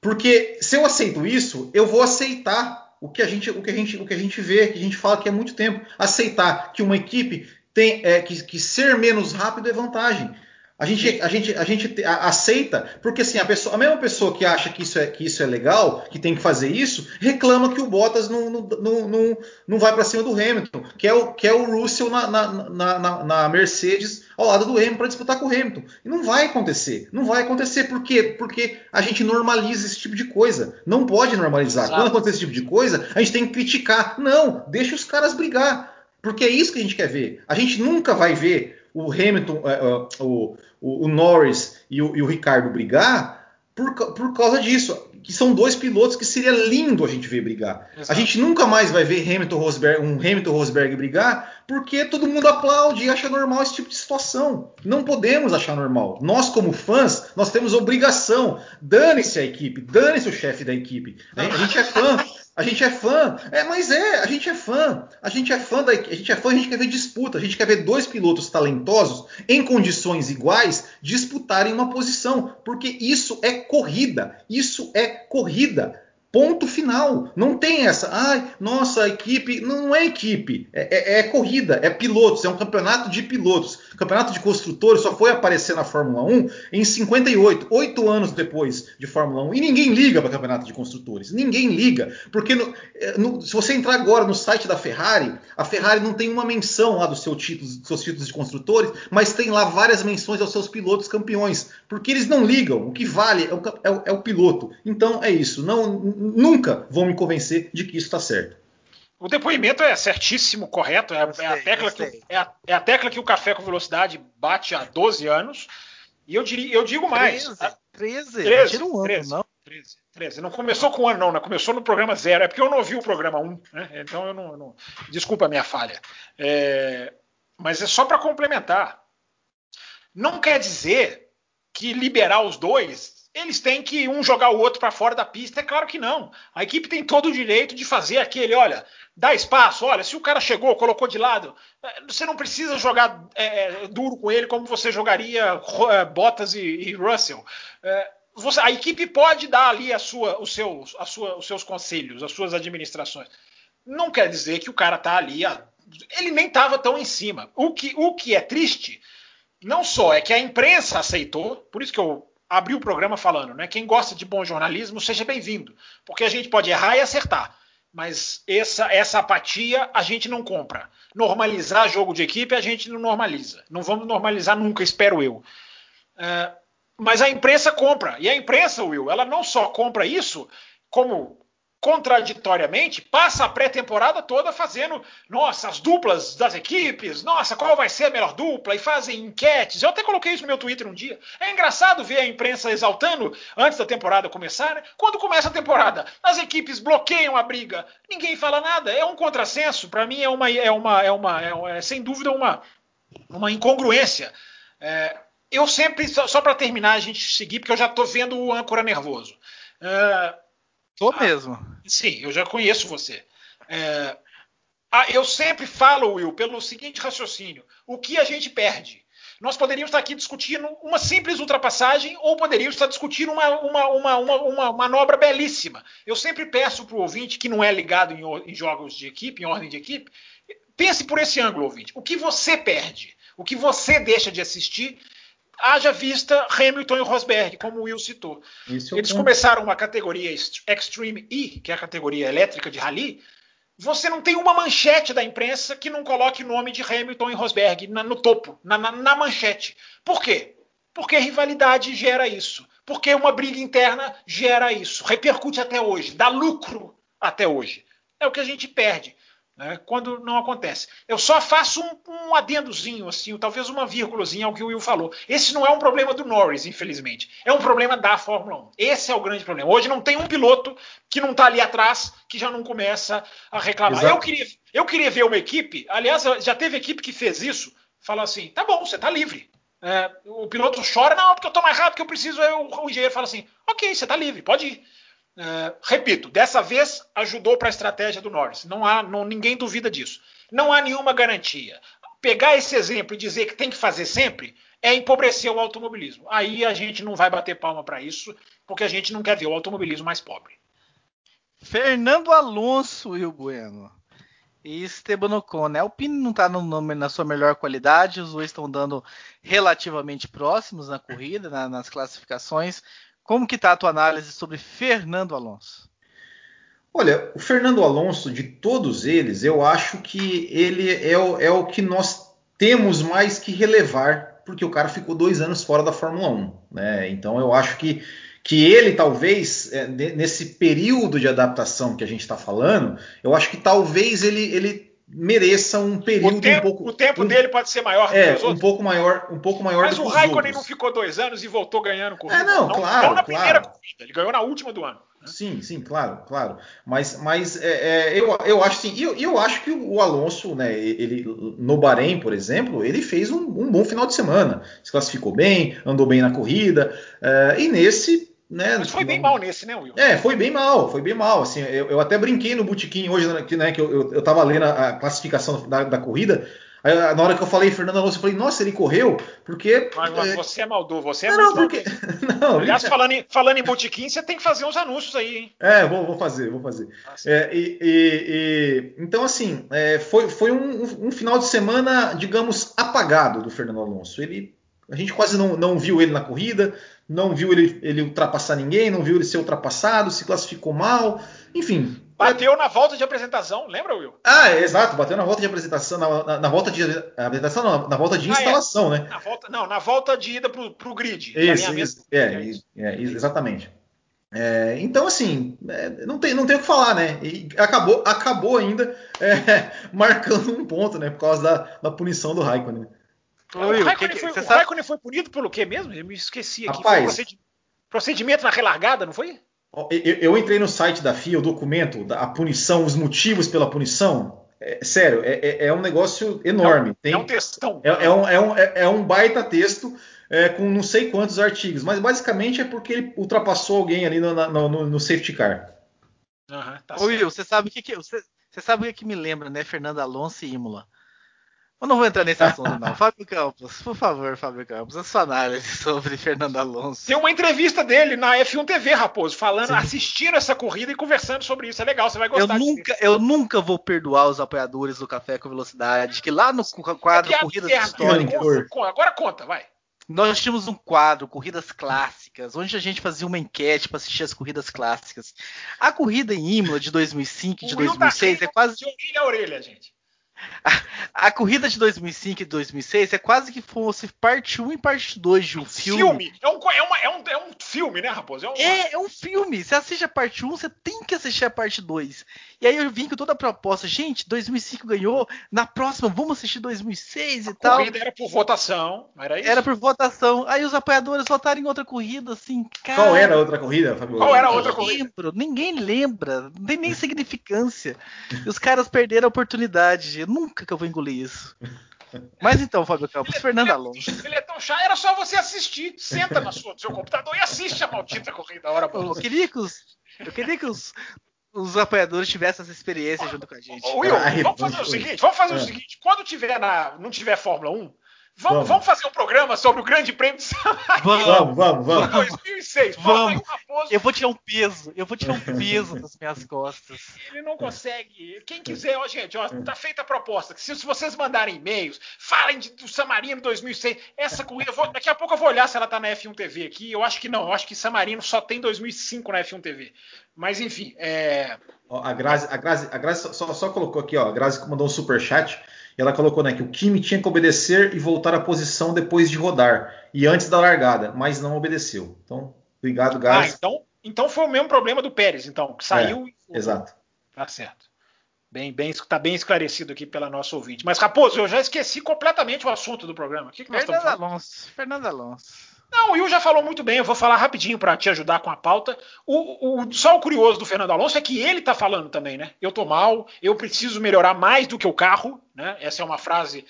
porque se eu aceito isso, eu vou aceitar o que a gente, o que a gente, o que a gente vê, que a gente fala que há muito tempo, aceitar que uma equipe tem é, que, que ser menos rápido é vantagem. A gente, a gente, a gente aceita, porque assim, a, pessoa, a mesma pessoa que acha que isso, é, que isso é legal, que tem que fazer isso, reclama que o Bottas não, não, não, não, vai para cima do Hamilton, que é o, que é o Russell na, na, na, na Mercedes ao lado do Hamilton para disputar com o Hamilton. E não vai acontecer. Não vai acontecer. Por quê? Porque a gente normaliza esse tipo de coisa. Não pode normalizar. Exato. Quando acontece esse tipo de coisa, a gente tem que criticar. Não, deixa os caras brigar. Porque é isso que a gente quer ver. A gente nunca vai ver o Hamilton, uh, uh, o, o, o, Norris e o, e o Ricardo brigar por, por causa disso que são dois pilotos que seria lindo a gente ver brigar. Exato. A gente nunca mais vai ver Hamilton Rosberg, um Hamilton Rosberg brigar, porque todo mundo aplaude e acha normal esse tipo de situação. Não podemos achar normal. Nós, como fãs, nós temos obrigação. Dane-se a equipe, dane-se o chefe da equipe. A gente é fã. A gente é fã. É, mas é, a gente é fã. A gente é fã da, a gente é fã, a gente quer ver disputa, a gente quer ver dois pilotos talentosos em condições iguais disputarem uma posição, porque isso é corrida. Isso é corrida. Ponto final. Não tem essa. Ai, nossa, equipe. Não, é equipe. É, é, é, corrida, é pilotos. É um campeonato de pilotos. Campeonato de construtores só foi aparecer na Fórmula 1 em 58, oito anos depois de Fórmula 1. E ninguém liga para campeonato de construtores. Ninguém liga. Porque no, é, no, se você entrar agora no site da Ferrari, a Ferrari não tem uma menção lá dos seu títulos, dos seus títulos de construtores, mas tem lá várias menções aos seus pilotos campeões. Porque eles não ligam. O que vale é o, é o, é o piloto. Então é isso. Não nunca vão me convencer de que isso está certo. O depoimento é certíssimo, correto. É, é, a tecla que, é, a, é, a, tecla que o Café com Velocidade bate há 12 anos. E eu, diria, eu digo mais. 13, 13, 13 um ano, 13, não? 13, 13. Não começou com um ano, não, né? Começou no programa zero. É porque eu não ouvi o programa 1, né? Então eu não. Eu não... Desculpa a minha falha. É... Mas é só para complementar. Não quer dizer que liberar os dois eles têm que um jogar o outro para fora da pista. É claro que não. A equipe tem todo o direito de fazer aquele, olha, dá espaço. Olha, se o cara chegou, colocou de lado, você não precisa jogar é, duro com ele como você jogaria é, Bottas e, e Russell. É, você, a equipe pode dar ali a sua, o seu, a sua, os seus conselhos, as suas administrações. Não quer dizer que o cara tá ali. Ele nem estava tão em cima. O que, o que é triste não só é que a imprensa aceitou, por isso que eu abri o programa falando, né? Quem gosta de bom jornalismo, seja bem-vindo, porque a gente pode errar e acertar, mas essa, essa apatia a gente não compra. Normalizar jogo de equipe a gente não normaliza. Não vamos normalizar nunca, espero eu. Uh, mas a imprensa compra. E a imprensa, Will, ela não só compra isso, como contraditoriamente, passa a pré-temporada toda fazendo, nossa, as duplas das equipes, nossa, qual vai ser a melhor dupla, e fazem enquetes. Eu até coloquei isso no meu Twitter um dia. É engraçado ver a imprensa exaltando antes da temporada começar, né? Quando começa a temporada, as equipes bloqueiam a briga, ninguém fala nada, é um contrassenso. Para mim é uma, é uma, é uma, é, é sem dúvida uma, uma incongruência. É, eu sempre, só, só para terminar, a gente seguir, porque eu já estou vendo o âncora nervoso. É, Tô ah, mesmo. Sim, eu já conheço você. É, ah, eu sempre falo, Will, pelo seguinte raciocínio: o que a gente perde? Nós poderíamos estar aqui discutindo uma simples ultrapassagem ou poderíamos estar discutindo uma, uma, uma, uma, uma manobra belíssima. Eu sempre peço para o ouvinte que não é ligado em, em jogos de equipe, em ordem de equipe, pense por esse ângulo, ouvinte. O que você perde? O que você deixa de assistir Haja vista Hamilton e Rosberg, como o Will citou. Isso Eles começaram uma categoria Extreme E, que é a categoria elétrica de rally. Você não tem uma manchete da imprensa que não coloque o nome de Hamilton e Rosberg na, no topo, na, na, na manchete. Por quê? Porque rivalidade gera isso. Porque uma briga interna gera isso. Repercute até hoje, dá lucro até hoje. É o que a gente perde né, quando não acontece. Eu só faço um, um adendozinho, assim, talvez uma vírgulazinha ao que o Will falou. Esse não é um problema do Norris, infelizmente. É um problema da Fórmula 1. Esse é o grande problema. Hoje não tem um piloto que não está ali atrás que já não começa a reclamar. Eu queria, eu queria ver uma equipe, aliás, já teve equipe que fez isso, falou assim: tá bom, você está livre. É, o piloto chora, não, porque eu estou mais rápido que eu preciso. O engenheiro fala assim: ok, você está livre, pode ir. Uh, repito, dessa vez ajudou para a estratégia do Norris. Não há, não, ninguém duvida disso. Não há nenhuma garantia. Pegar esse exemplo e dizer que tem que fazer sempre é empobrecer o automobilismo. Aí a gente não vai bater palma para isso, porque a gente não quer ver o automobilismo mais pobre. Fernando Alonso e o Bueno. E Esteban Ocon, né? O Pini não está na sua melhor qualidade, os dois estão dando relativamente próximos na corrida, na, nas classificações. Como que está a tua análise sobre Fernando Alonso? Olha, o Fernando Alonso, de todos eles, eu acho que ele é o, é o que nós temos mais que relevar, porque o cara ficou dois anos fora da Fórmula 1. Né? Então eu acho que, que ele, talvez, é, nesse período de adaptação que a gente está falando, eu acho que talvez ele, ele mereça um período tempo, um pouco. O tempo um, dele pode ser maior é, que os outros. um pouco maior, um pouco maior. Mas o Raikkonen não ficou dois anos e voltou ganhando corrida. É, não, não claro, não na claro. primeira corrida, ele ganhou na última do ano. Né? Sim, sim, claro, claro. Mas, mas é, é, eu, eu acho sim, eu, eu acho que o Alonso, né, ele no Bahrein, por exemplo, ele fez um, um bom final de semana. Se classificou bem, andou bem na corrida. É, e nesse né, Mas foi bem mal nesse, né, Will? É, foi bem mal, foi bem mal. Assim, eu, eu até brinquei no botequim hoje, né, que, né, que eu, eu, eu tava lendo a, a classificação da, da corrida. Aí, na hora que eu falei Fernando Alonso, eu falei, nossa, ele correu, porque. Mas, mas é... você é maldoso, você é não, porque... não, Aliás, falando em, falando em botequim, você tem que fazer uns anúncios aí, hein? É, vou, vou fazer, vou fazer. Ah, é, e, e, e, então, assim, é, foi, foi um, um, final de semana, digamos, apagado do Fernando Alonso. Ele, a gente quase não, não viu ele na corrida, não viu ele, ele ultrapassar ninguém, não viu ele ser ultrapassado, se classificou mal, enfim. Bateu na volta de apresentação, lembra, Will? Ah, é, exato, bateu na volta de apresentação, na, na, na volta de apresentação, não, na volta de instalação, ah, é. né? Na volta, não, na volta de ida pro, pro grid. Isso, isso, é, é, é, exatamente. É, então, assim, é, não, tem, não tem o que falar, né? E acabou, acabou ainda é, marcando um ponto, né? Por causa da, da punição do Raikkonen. É, o, Raikkonen, que, foi, o Raikkonen foi punido pelo quê mesmo? Eu me esqueci aqui. Rapaz, procedimento, procedimento na relargada, não foi? Eu, eu, entrei no site da FIA, o documento, a punição, os motivos pela punição. É, sério, é, é, é, um negócio enorme. Tem, é um textão. É, é, um, é, um, é um baita texto com não sei quantos artigos, mas basicamente é porque ele ultrapassou alguém ali no, no, no, no safety car. Uhum, tá Ô, Will, você sabe o que, que você, você sabe o que, que me lembra, né? Fernando Alonso e Imola. Eu não vou entrar nesse assunto, não. Fábio Campos, por favor, Fábio Campos, a sua análise sobre Fernando Alonso. Tem uma entrevista dele na F1 TV, Raposo, falando, Sim. assistindo essa corrida e conversando sobre isso. É legal, você vai gostar. Eu nunca, eu nunca vou perdoar os apoiadores do Café com Velocidade, que lá no quadro é Corridas Históricas. Agora conta, vai. Nós tínhamos um quadro, Corridas Clássicas, onde a gente fazia uma enquete para assistir as corridas clássicas. A corrida em Imola de 2005 e de 2006 tá é quase. De orelha a orelha, gente. A, a, corrida de 2005 e 2006 é quase que fosse parte 1 e parte 2 de um filme. Filme! É um, é, uma, é um, é um filme, né, Raposo? É, é, é, um filme. Você assiste a parte 1, você tem que assistir a parte 2. E aí eu vim com toda a proposta. Gente, 2005 ganhou, na próxima vamos assistir 2006 a e tal. A corrida era por votação, era isso? Era por votação. Aí os apoiadores votaram em outra corrida, assim, cara... Qual era a outra corrida, Fabio? Qual era a outra corrida? Lembro, ninguém lembra. Não tem nem significância. e os caras perderam a oportunidade. Nunca que eu vou engolir isso. Mas então, Fábio Campos, ele, Fernando Alonso. Ele é tão chato, era só você assistir. Senta na sua, no seu computador e assiste a maldita corrida hora Eu queria que os, eu queria que os, os apoiadores tivessem essa experiência junto com a gente. Will, vamos fazer o seguinte, vamos fazer o é. seguinte, quando tiver na, não tiver Fórmula 1, Vamos, vamos, fazer um programa sobre o Grande Prêmio de San Vamos, vamos, vamos. 2006. Vamos. Eu vou tirar um peso. Eu vou tirar um peso das minhas costas. Ele não consegue. Quem quiser, ó, gente, ó, tá feita a proposta. Se, se vocês mandarem e-mails, falem de, do San Marino 2006. Essa corrida, vou, daqui a pouco eu vou olhar se ela tá na F1 TV aqui. Eu acho que não. Eu acho que San Marino só tem 2005 na F1 TV. Mas enfim, é. A Grazi, a Grazi, a Grazi só, só colocou aqui, ó. A Grazi mandou um super chat. E ela colocou né, que o Kimi tinha que obedecer e voltar à posição depois de rodar e antes da largada, mas não obedeceu. Então, obrigado, Grazi. Ah, então, então foi o mesmo problema do Pérez, então, que saiu. É, exato. Tá certo. Bem, bem, tá bem esclarecido aqui pela nossa ouvinte. Mas, Raposo, eu já esqueci completamente o assunto do programa. O que, que nós Fernando Alonso. Fernando Alonso. Não, o Will já falou muito bem, eu vou falar rapidinho para te ajudar com a pauta. O, o, só o curioso do Fernando Alonso é que ele está falando também, né? Eu tô mal, eu preciso melhorar mais do que o carro, né? Essa é uma frase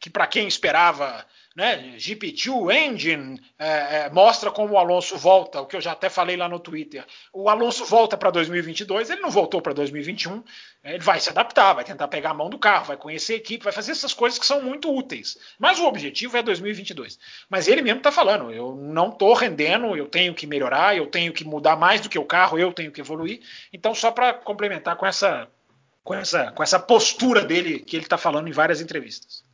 que para quem esperava né, GP2 Engine é, é, mostra como o Alonso volta, o que eu já até falei lá no Twitter. O Alonso volta para 2022, ele não voltou para 2021, ele vai se adaptar, vai tentar pegar a mão do carro, vai conhecer a equipe, vai fazer essas coisas que são muito úteis. Mas o objetivo é 2022. Mas ele mesmo está falando, eu não estou rendendo, eu tenho que melhorar, eu tenho que mudar mais do que o carro, eu tenho que evoluir. Então, só para complementar com essa, com essa, com essa postura dele que ele está falando em várias entrevistas.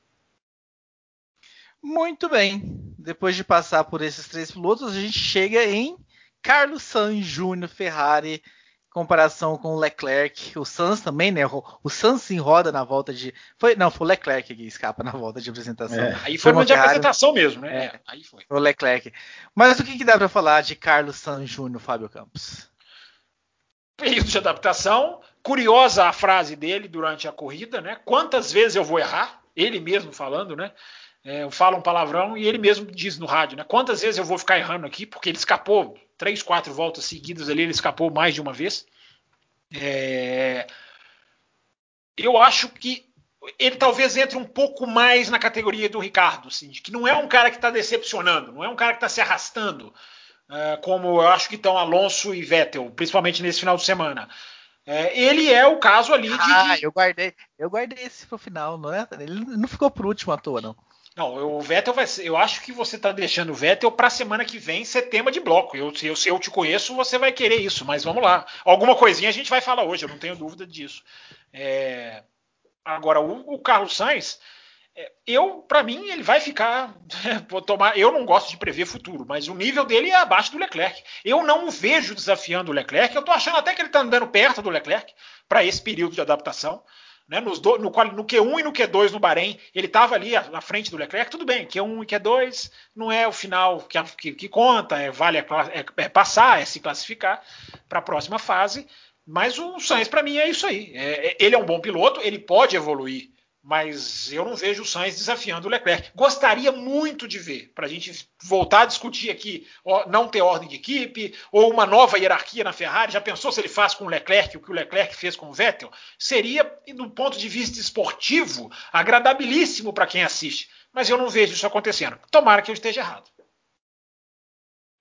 Muito bem. Depois de passar por esses três pilotos, a gente chega em Carlos Sainz Júnior Ferrari, comparação com o Leclerc. O Sainz também, né? O Sainz se roda na volta de. Foi, não, foi o Leclerc que escapa na volta de apresentação. É. Aí foi, foi uma de apresentação mesmo, né? É. Aí foi. O Leclerc. Mas o que, que dá para falar de Carlos Sainz Júnior, Fábio Campos? Período de adaptação. Curiosa a frase dele durante a corrida, né? Quantas vezes eu vou errar? Ele mesmo falando, né? É, fala um palavrão e ele mesmo diz no rádio, né? Quantas vezes eu vou ficar errando aqui? Porque ele escapou três, quatro voltas seguidas ali, ele escapou mais de uma vez. É, eu acho que ele talvez entre um pouco mais na categoria do Ricardo, assim, de que não é um cara que está decepcionando, não é um cara que está se arrastando, é, como eu acho que estão Alonso e Vettel, principalmente nesse final de semana. É, ele é o caso ali de. Ah, eu guardei, eu guardei esse pro final, não é? Ele não ficou por último à toa, não. Não, o Vettel vai ser. Eu acho que você está deixando o Vettel para a semana que vem ser tema de bloco. Eu, eu, eu te conheço, você vai querer isso, mas vamos lá. Alguma coisinha a gente vai falar hoje, eu não tenho dúvida disso. É... Agora, o, o, Carlos Sainz, é, eu, para mim, ele vai ficar. Vou tomar. Eu não gosto de prever futuro, mas o nível dele é abaixo do Leclerc. Eu não o vejo desafiando o Leclerc. Eu estou achando até que ele está andando perto do Leclerc para esse período de adaptação. Né, nos do, no, no, Q1 e no Q2 no Bahrein, ele estava ali na frente do Leclerc, tudo bem, Q1 e Q2 não é o final que, que, que conta, é, vale é, é, passar, é se classificar para a próxima fase, mas o Sainz para mim é isso aí. É, é, ele é um bom piloto, ele pode evoluir mas eu não vejo o Sainz desafiando o Leclerc. Gostaria muito de ver, para a gente voltar a discutir aqui, não ter ordem de equipe, ou uma nova hierarquia na Ferrari. Já pensou se ele faz com o Leclerc o que o Leclerc fez com o Vettel? Seria, do ponto de vista esportivo, agradabilíssimo para quem assiste. Mas eu não vejo isso acontecendo. Tomara que eu esteja errado.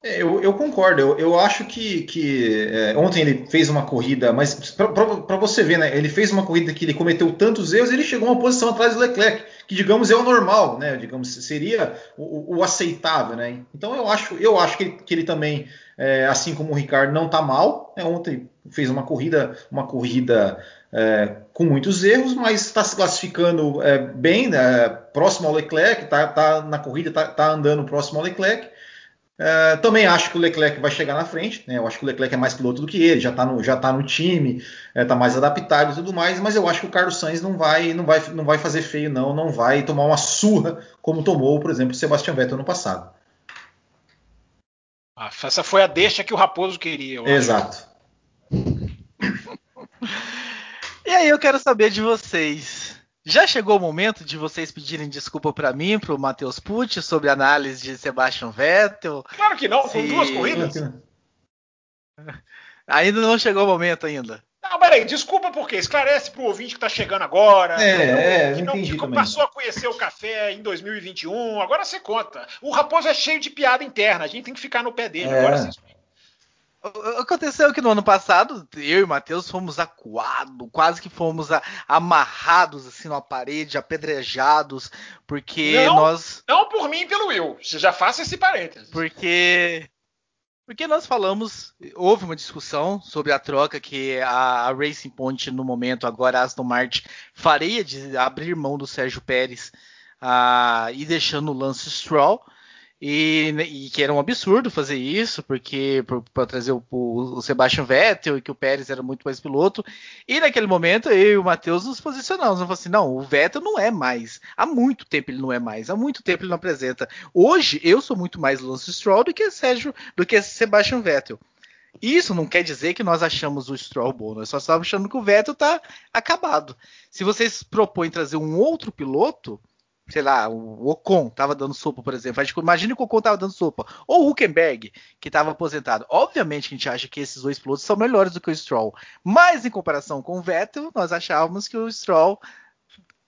É, eu, eu, concordo, eu, eu acho que, que é, ontem ele fez uma corrida, mas para você ver, né, ele fez uma corrida que ele cometeu tantos erros, ele chegou uma posição atrás do Leclerc, que digamos é o normal, né, digamos seria o, o aceitável, né. Então eu acho, eu acho que, ele, que ele também, é, assim como o Ricardo, não está mal. Né, ontem fez uma corrida, uma corrida é, com muitos erros, mas está se classificando é, bem, né, próximo ao Leclerc, está tá na corrida, está tá andando próximo ao Leclerc. Uh, também acho que o Leclerc vai chegar na frente, né? Eu acho que o Leclerc é mais piloto do que ele, já está no, já tá no time, está é, mais adaptado e tudo mais, mas eu acho que o Carlos Sainz não vai, não vai, não vai fazer feio, não, não vai tomar uma surra como tomou, por exemplo, o Sebastian Vettel no passado. Ah, essa foi a deixa que o Raposo queria. Exato. e aí eu quero saber de vocês. Já chegou o momento de vocês pedirem desculpa para mim, para o Matheus Pucci, sobre a análise de Sebastian Vettel? Claro que não, se... duas corridas. Ainda não chegou o momento ainda. Não, peraí, desculpa porque esclarece para o ouvinte que está chegando agora. É, é, que não, que passou a conhecer o café em 2021. Agora você conta. O Raposo é cheio de piada interna, a gente tem que ficar no pé dele. É. Agora você Aconteceu que no ano passado, eu e o Matheus fomos acuados, quase que fomos a, amarrados assim na parede, apedrejados, porque não, nós. Não por mim e pelo Will. Já faça esse parênteses. Porque. Porque nós falamos, houve uma discussão sobre a troca que a, a Racing Point, no momento, agora a Aston Martin, faria de abrir mão do Sérgio Pérez uh, e deixando o Lance Stroll. E, e, que era um absurdo fazer isso, porque para trazer o, o, Sebastian Vettel e que o Pérez era muito mais piloto. E naquele momento eu e o Matheus nos posicionamos. Eu falei assim: não, o Vettel não é mais. Há muito tempo ele não é mais. Há muito tempo ele não apresenta. Hoje eu sou muito mais Lance Stroll do que Sérgio, do que Sebastian Vettel. Isso não quer dizer que nós achamos o Stroll bom, nós só estamos achando que o Vettel está acabado. Se vocês propõem trazer um outro piloto, sei lá, o Ocon tava dando sopa, por exemplo. Imagina que o Ocon tava dando sopa. Ou o Huckenberg, que estava aposentado. Obviamente que a gente acha que esses dois pilotos são melhores do que o Stroll. Mas em comparação com o Vettel, nós achávamos que o Stroll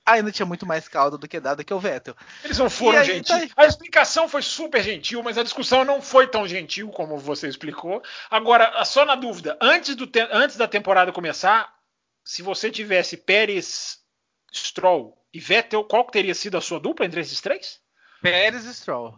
ainda tinha muito mais caldo do que dado que o Vettel. Eles não foram gentis. Tá... A explicação foi super gentil, mas a discussão não foi tão gentil como você explicou. Agora, só na dúvida, antes, do te... antes da temporada começar, se você tivesse Pérez, Stroll e Vettel, qual teria sido a sua dupla entre esses três? Pérez e Stroll.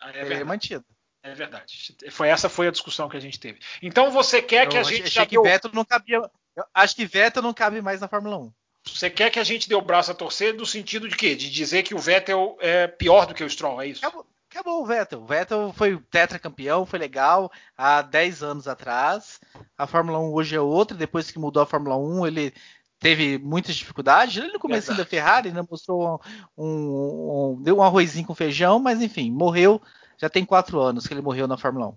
Ah, é, é mantido. É verdade. Foi essa foi a discussão que a gente teve. Então você quer eu que a gente achei já que deu... Vettel não cabia. Eu acho que Vettel não cabe mais na Fórmula 1. Você quer que a gente dê o braço a torcer no sentido de quê? De dizer que o Vettel é pior do que o Stroll, é isso? Acabou, acabou o Vettel. O Vettel foi tetracampeão, foi legal há 10 anos atrás. A Fórmula 1 hoje é outra. Depois que mudou a Fórmula 1, ele teve muitas dificuldades. Ele no começo da Ferrari ainda mostrou um, um, um, deu um arrozinho com feijão, mas enfim, morreu. Já tem quatro anos que ele morreu na Fórmula 1.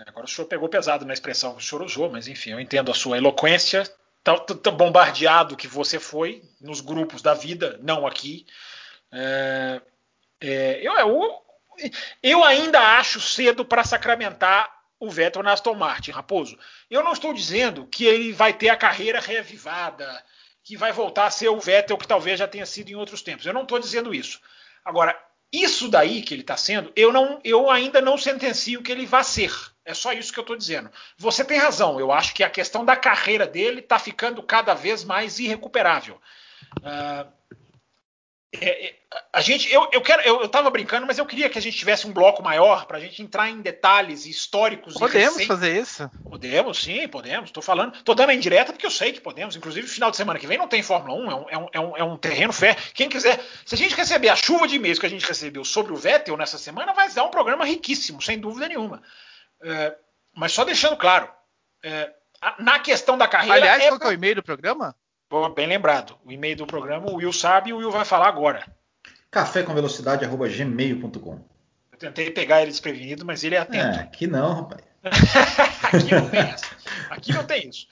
É, agora o senhor pegou pesado na expressão que o senhor usou, mas enfim, eu entendo a sua eloquência, tão, tão bombardeado que você foi nos grupos da vida, não aqui. É, é, eu, eu, eu ainda acho cedo para sacramentar o Vettel na Aston Martin, Raposo. Eu não estou dizendo que ele vai ter a carreira reavivada, que vai voltar a ser o Vettel que talvez já tenha sido em outros tempos. Eu não estou dizendo isso. Agora, isso daí que ele está sendo, eu, não, eu ainda não sentencio que ele vá ser. É só isso que eu estou dizendo. Você tem razão. Eu acho que a questão da carreira dele está ficando cada vez mais irrecuperável. Uh, é, é, a gente, eu, eu quero, eu, eu tava brincando, mas eu queria que a gente tivesse um bloco maior para a gente entrar em detalhes históricos. Podemos fazer isso? Podemos, sim, podemos. Estou falando, tô dando a indireta porque eu sei que podemos. Inclusive, final de semana que vem não tem Fórmula 1, é um, é um, é um, é um terreno fé. Quem quiser, se a gente receber a chuva de e-mails que a gente recebeu sobre o Vettel nessa semana, vai dar um programa riquíssimo, sem dúvida nenhuma. É, mas só deixando claro, é, na questão da carreira. Aliás, é qual é o e-mail do programa? Bem lembrado. O e-mail do programa o Will sabe e o Will vai falar agora. Café com velocidade gmail.com. Eu tentei pegar ele desprevenido, mas ele é atento. É, aqui não, rapaz. aqui não tem isso. Aqui não tem isso.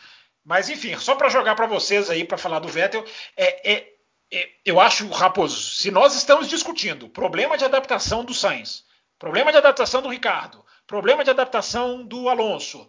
Mas enfim, só para jogar para vocês aí para falar do Vettel, é, é, é, eu acho, Raposo, se nós estamos discutindo problema de adaptação do Sainz, problema de adaptação do Ricardo, problema de adaptação do Alonso,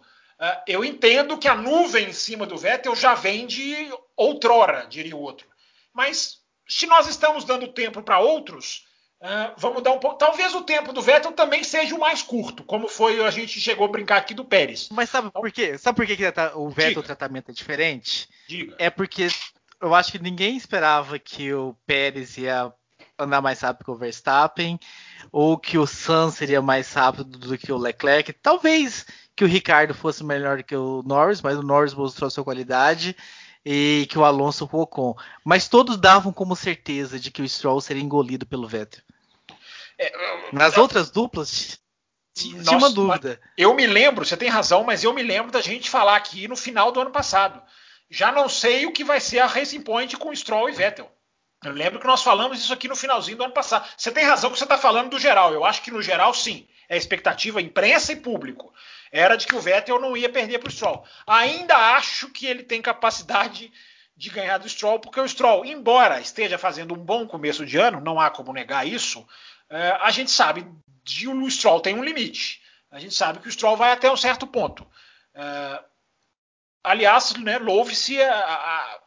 eu entendo que a nuvem em cima do Vettel já vem de outrora, diria o outro. Mas se nós estamos dando tempo para outros, uh, vamos dar um pouco. Talvez o tempo do Vettel também seja o mais curto, como foi a gente chegou a brincar aqui do Pérez. Mas sabe por quê? Sabe por que, que o Vettel Diga. o tratamento é diferente? Diga. É porque eu acho que ninguém esperava que o Pérez ia andar mais rápido que o Verstappen, ou que o Sainz seria mais rápido do que o Leclerc. Talvez que o Ricardo fosse melhor que o Norris, mas o Norris mostrou sua qualidade e que o Alonso o Ocon. Mas todos davam como certeza de que o Stroll seria engolido pelo Vettel. É, Nas outras duplas, tinha uma dúvida. Eu me lembro, você tem razão, mas eu me lembro da gente falar aqui no final do ano passado. Já não sei o que vai ser a Racing Point com Stroll e Vettel. Eu lembro que nós falamos isso aqui no finalzinho do ano passado. Você tem razão que você está falando do geral. Eu acho que no geral, sim. É expectativa imprensa e público era de que o Vettel não ia perder para o Stroll. Ainda acho que ele tem capacidade de ganhar do Stroll, porque o Stroll, embora esteja fazendo um bom começo de ano, não há como negar isso, é, a gente sabe que o Stroll tem um limite. A gente sabe que o Stroll vai até um certo ponto. É, aliás, né, louve-se a,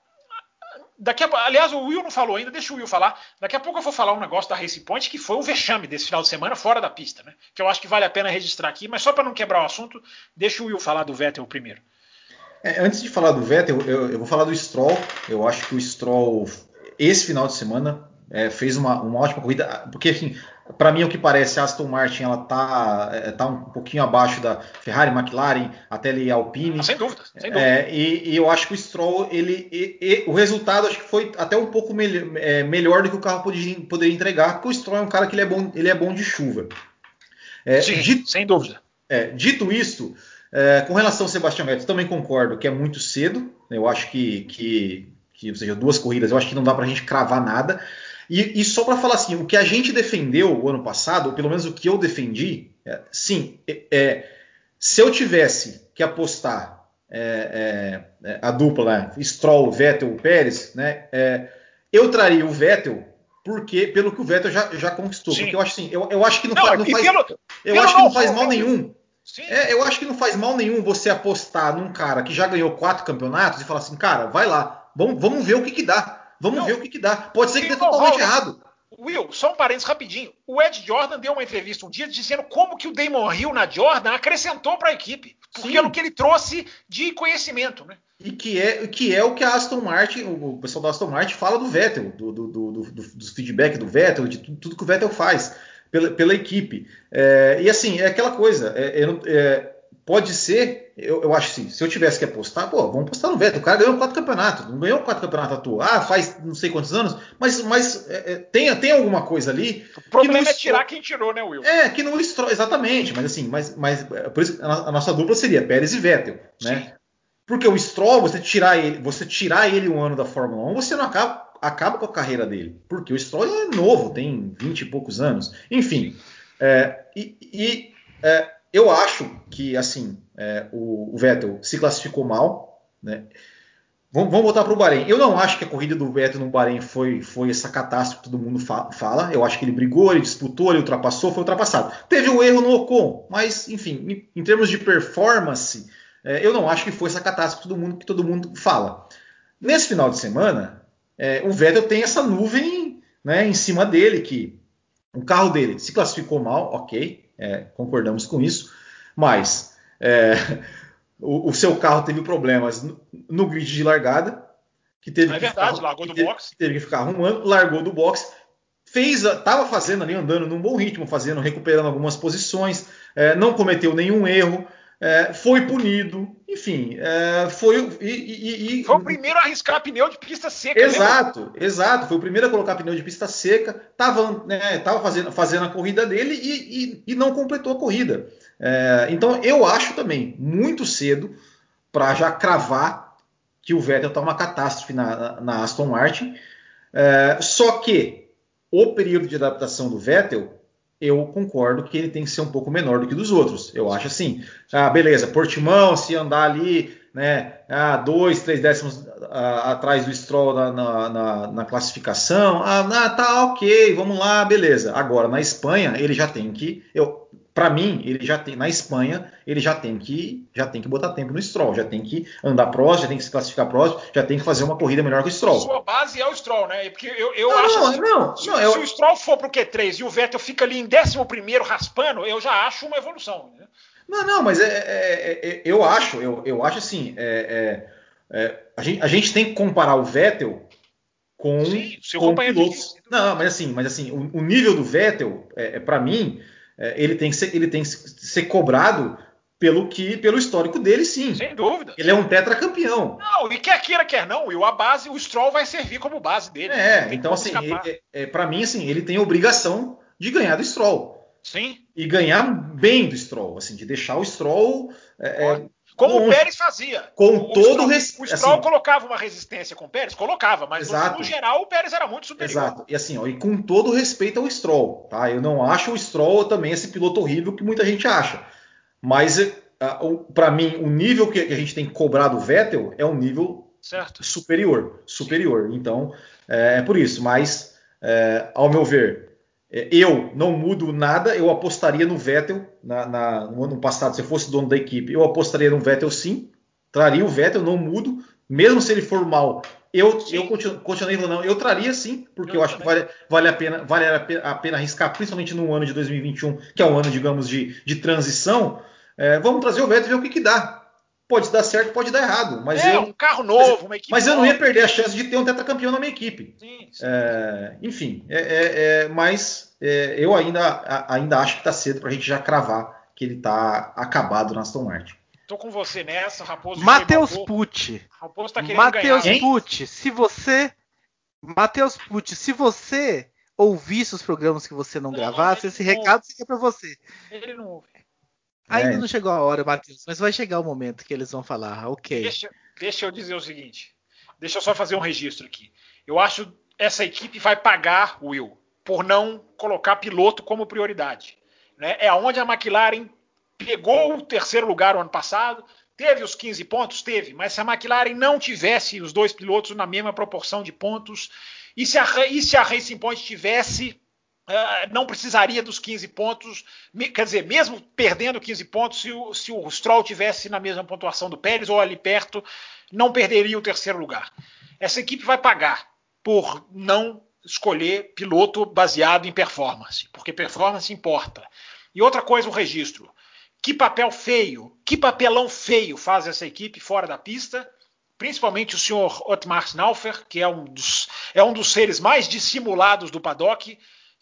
daqui a, aliás, o Will não falou ainda, deixa o Will falar. Daqui a pouco eu vou falar um negócio da Race Point que foi o vexame desse final de semana fora da pista, né? Que eu acho que vale a pena registrar aqui, mas só para não quebrar o assunto, deixa o Will falar do Vettel primeiro. É, antes de falar do Vettel, eu, eu, vou falar do Stroll. Eu acho que o Stroll, esse final de semana, é, fez uma, uma, ótima corrida, porque assim, para mim o que parece a Aston Martin ela tá, é, tá um pouquinho abaixo da Ferrari, McLaren, até ali Alpine. Ah, sem dúvida, sem dúvida. É, e, e, eu acho que o Stroll, ele, e, e, o resultado acho que foi até um pouco me, é, melhor do que o carro poderia, poderia, entregar, porque o Stroll é um cara que ele é bom, ele é bom de chuva. É, Sim, dito, sem dúvida. É, dito isso, com relação ao Sebastian Vettel, também concordo que é muito cedo. Eu acho que, que, que ou seja, duas corridas, eu acho que não dá para a gente cravar nada. E, e só para falar assim, o que a gente defendeu o ano passado, ou pelo menos o que eu defendi, é, sim, é, é, se eu tivesse que apostar é, é, é a dupla, né, Stroll, Vettel, Pérez, né, eu traria o Vettel porque pelo que o Vettel já, já conquistou. Sim. Porque eu acho assim, eu, eu acho que não, não, faz, não faz pelo, eu pelo acho que não faz mal nenhum. É, eu acho que não faz mal nenhum você apostar num cara que já ganhou quatro campeonatos e falar assim, cara, vai lá, vamos, vamos ver o que, que dá. Vamos não. ver o que, que dá. Pode ser que dê totalmente errado. Will, só um parênteses rapidinho. O Ed Jordan deu uma entrevista um dia dizendo como que o Damon Hill na Jordan acrescentou para a equipe. Pelo que ele trouxe de conhecimento, né? E que é, que é o que a Aston Martin, o pessoal da Aston Martin fala do Vettel, do, do, do, do, do feedback do Vettel, de tudo, tudo, que o Vettel faz pela, pela equipe. É, e assim, é aquela coisa. É, é, pode ser, eu, eu, acho assim, se eu tivesse que apostar, pô, vamos apostar no Vettel. O cara ganhou quatro campeonatos, não ganhou quatro campeonatos à toa. Ah, faz não sei quantos anos, mas, mas é, é tem, tem alguma coisa ali. O problema é tirar quem tirou, né, Will? É, que não estrou, exatamente, mas assim, mas, mas é, por isso a nossa dupla seria Pérez e Vettel, né? Sim. Porque o Stroll, você tirar ele, você tirar ele um ano da Fórmula 1, você não acaba, acaba com a carreira dele. Porque o Stroll é novo, tem 20 e poucos anos. Enfim, é, e, e é, eu acho que assim é, o, o, Vettel se classificou mal. Né? Vamos, vamos voltar para o Bahrein. Eu não acho que a corrida do Vettel no Bahrein foi, foi essa catástrofe que todo mundo fa fala. Eu acho que ele brigou, ele disputou, ele ultrapassou, foi ultrapassado. Teve um erro no Ocon, mas enfim, em, em termos de performance, é, eu não acho que foi essa catástrofe que todo mundo, que todo mundo fala. Nesse final de semana, é, o Vettel tem essa nuvem né, em cima dele que o carro dele se classificou mal, ok, é, concordamos com isso, mas é, o, o, seu carro teve problemas no, no, grid de largada, que teve, é verdade, que, largou do teve, box. Teve que ficar arrumando, largou do box, fez, estava fazendo ali, andando num bom ritmo, fazendo, recuperando algumas posições, é, não cometeu nenhum erro, é, foi punido, enfim, é, foi. E, e, e, foi o primeiro a arriscar pneu de pista seca. Exato, lembra? exato. Foi o primeiro a colocar pneu de pista seca, estava né, tava fazendo, fazendo a corrida dele e, não completou a corrida. É, então eu acho também muito cedo para já cravar que o Vettel está uma catástrofe na, na Aston Martin. É, só que o período de adaptação do Vettel eu concordo que ele tem que ser um pouco menor do que dos outros. Eu acho assim. Ah, beleza, Portimão, se andar ali, né, ah, dois, três décimos ah, atrás do Stroll na, na, na, classificação, ah, tá ok, vamos lá, beleza. Agora, na Espanha, ele já tem que. Eu, para mim, ele já tem na Espanha, ele já tem que já tem que botar tempo no Stroll, já tem que andar próximo, já tem que se classificar próximo, já tem que fazer uma corrida melhor que o Stroll. Sua base é o Stroll, né? Porque eu, eu não, acho não, que não, se, não, se eu... o Stroll for pro Q3 e o Vettel fica ali em 11 primeiro raspando, eu já acho uma evolução. Né? Não, não, mas é, é, é, eu acho, eu, eu acho assim, é, é, é, a, gente, a gente tem que comparar o Vettel com, Sim, seu com pilotos. De... Não, mas assim, mas assim, o, o nível do Vettel, é, para mim é, ele, tem que ser, ele tem que ser cobrado pelo que pelo histórico dele, sim. Sem dúvida. Ele é um tetracampeão. Não, e quer queira, quer não, Will, a base, o Stroll vai servir como base dele. É, então assim, é, é, para mim, assim, ele tem obrigação de ganhar do Stroll. Sim. E ganhar bem do Stroll, assim, de deixar o Stroll é, como o Pérez fazia. Com o todo o respeito. O Stroll assim, colocava uma resistência com o Pérez? Colocava, mas no, no, geral o Pérez era muito superior. Exato. E assim, ó, e com todo respeito ao Stroll, tá? Eu não acho o Stroll também esse piloto horrível que muita gente acha. Mas uh, para mim, o nível que a gente tem que cobrar do Vettel é um nível certo. superior. Superior. Então, é, é, por isso. Mas, é, ao meu ver, eu não mudo nada, eu apostaria no Vettel na, na, no ano passado, se eu fosse dono da equipe, eu apostaria no Vettel sim, traria o Vettel, não mudo, mesmo se ele for mal, eu, eu continuo, continuei falando, eu traria sim, porque eu, eu acho que vale, vale, a pena, vale a pena, a pena arriscar, principalmente no ano de 2021, que é um ano, digamos, de, de transição. É, vamos trazer o Vettel e ver o que, que dá. Pode dar certo, pode dar errado. Mas é, eu, um carro novo, uma equipe. Mas eu não ia perder a chance de ter um tetracampeão na minha equipe. Sim, sim. É, enfim, é, é, é mas é, eu ainda, ainda acho que está cedo para a gente já cravar que ele está acabado na Aston Martin. Tô com você nessa, Raposo. Matheus Pucci. Raposo tá querendo Matheus ganhar. Pucci, se você. Matheus Pucci, se você ouvisse os programas que você não, Não, gravasse, esse não recado seria para você. Ele não ouve. Ainda É. não chegou a hora, Matheus, mas vai chegar o momento que eles vão falar, "Ah, ok. Deixa, deixa eu dizer o seguinte. Deixa eu só fazer um registro aqui. Eu acho essa equipe vai pagar, Will, por não colocar piloto como prioridade. Né? É onde a McLaren pegou o terceiro lugar o ano passado, teve os 15 pontos, teve, mas se a McLaren não tivesse os dois pilotos na mesma proporção de pontos, e se a, e se a Racing Point tivesse Uh, não precisaria dos 15 pontos, quer dizer, mesmo perdendo 15 pontos, se o, se o Stroll tivesse na mesma pontuação do Pérez ou ali perto, não perderia o terceiro lugar. Essa equipe vai pagar por não escolher piloto baseado em performance, porque performance importa. E outra coisa, o registro. Que papel feio, que papelão feio faz essa equipe fora da pista, principalmente o senhor Otmar Snaufer, que é um dos, é um dos seres mais dissimulados do paddock,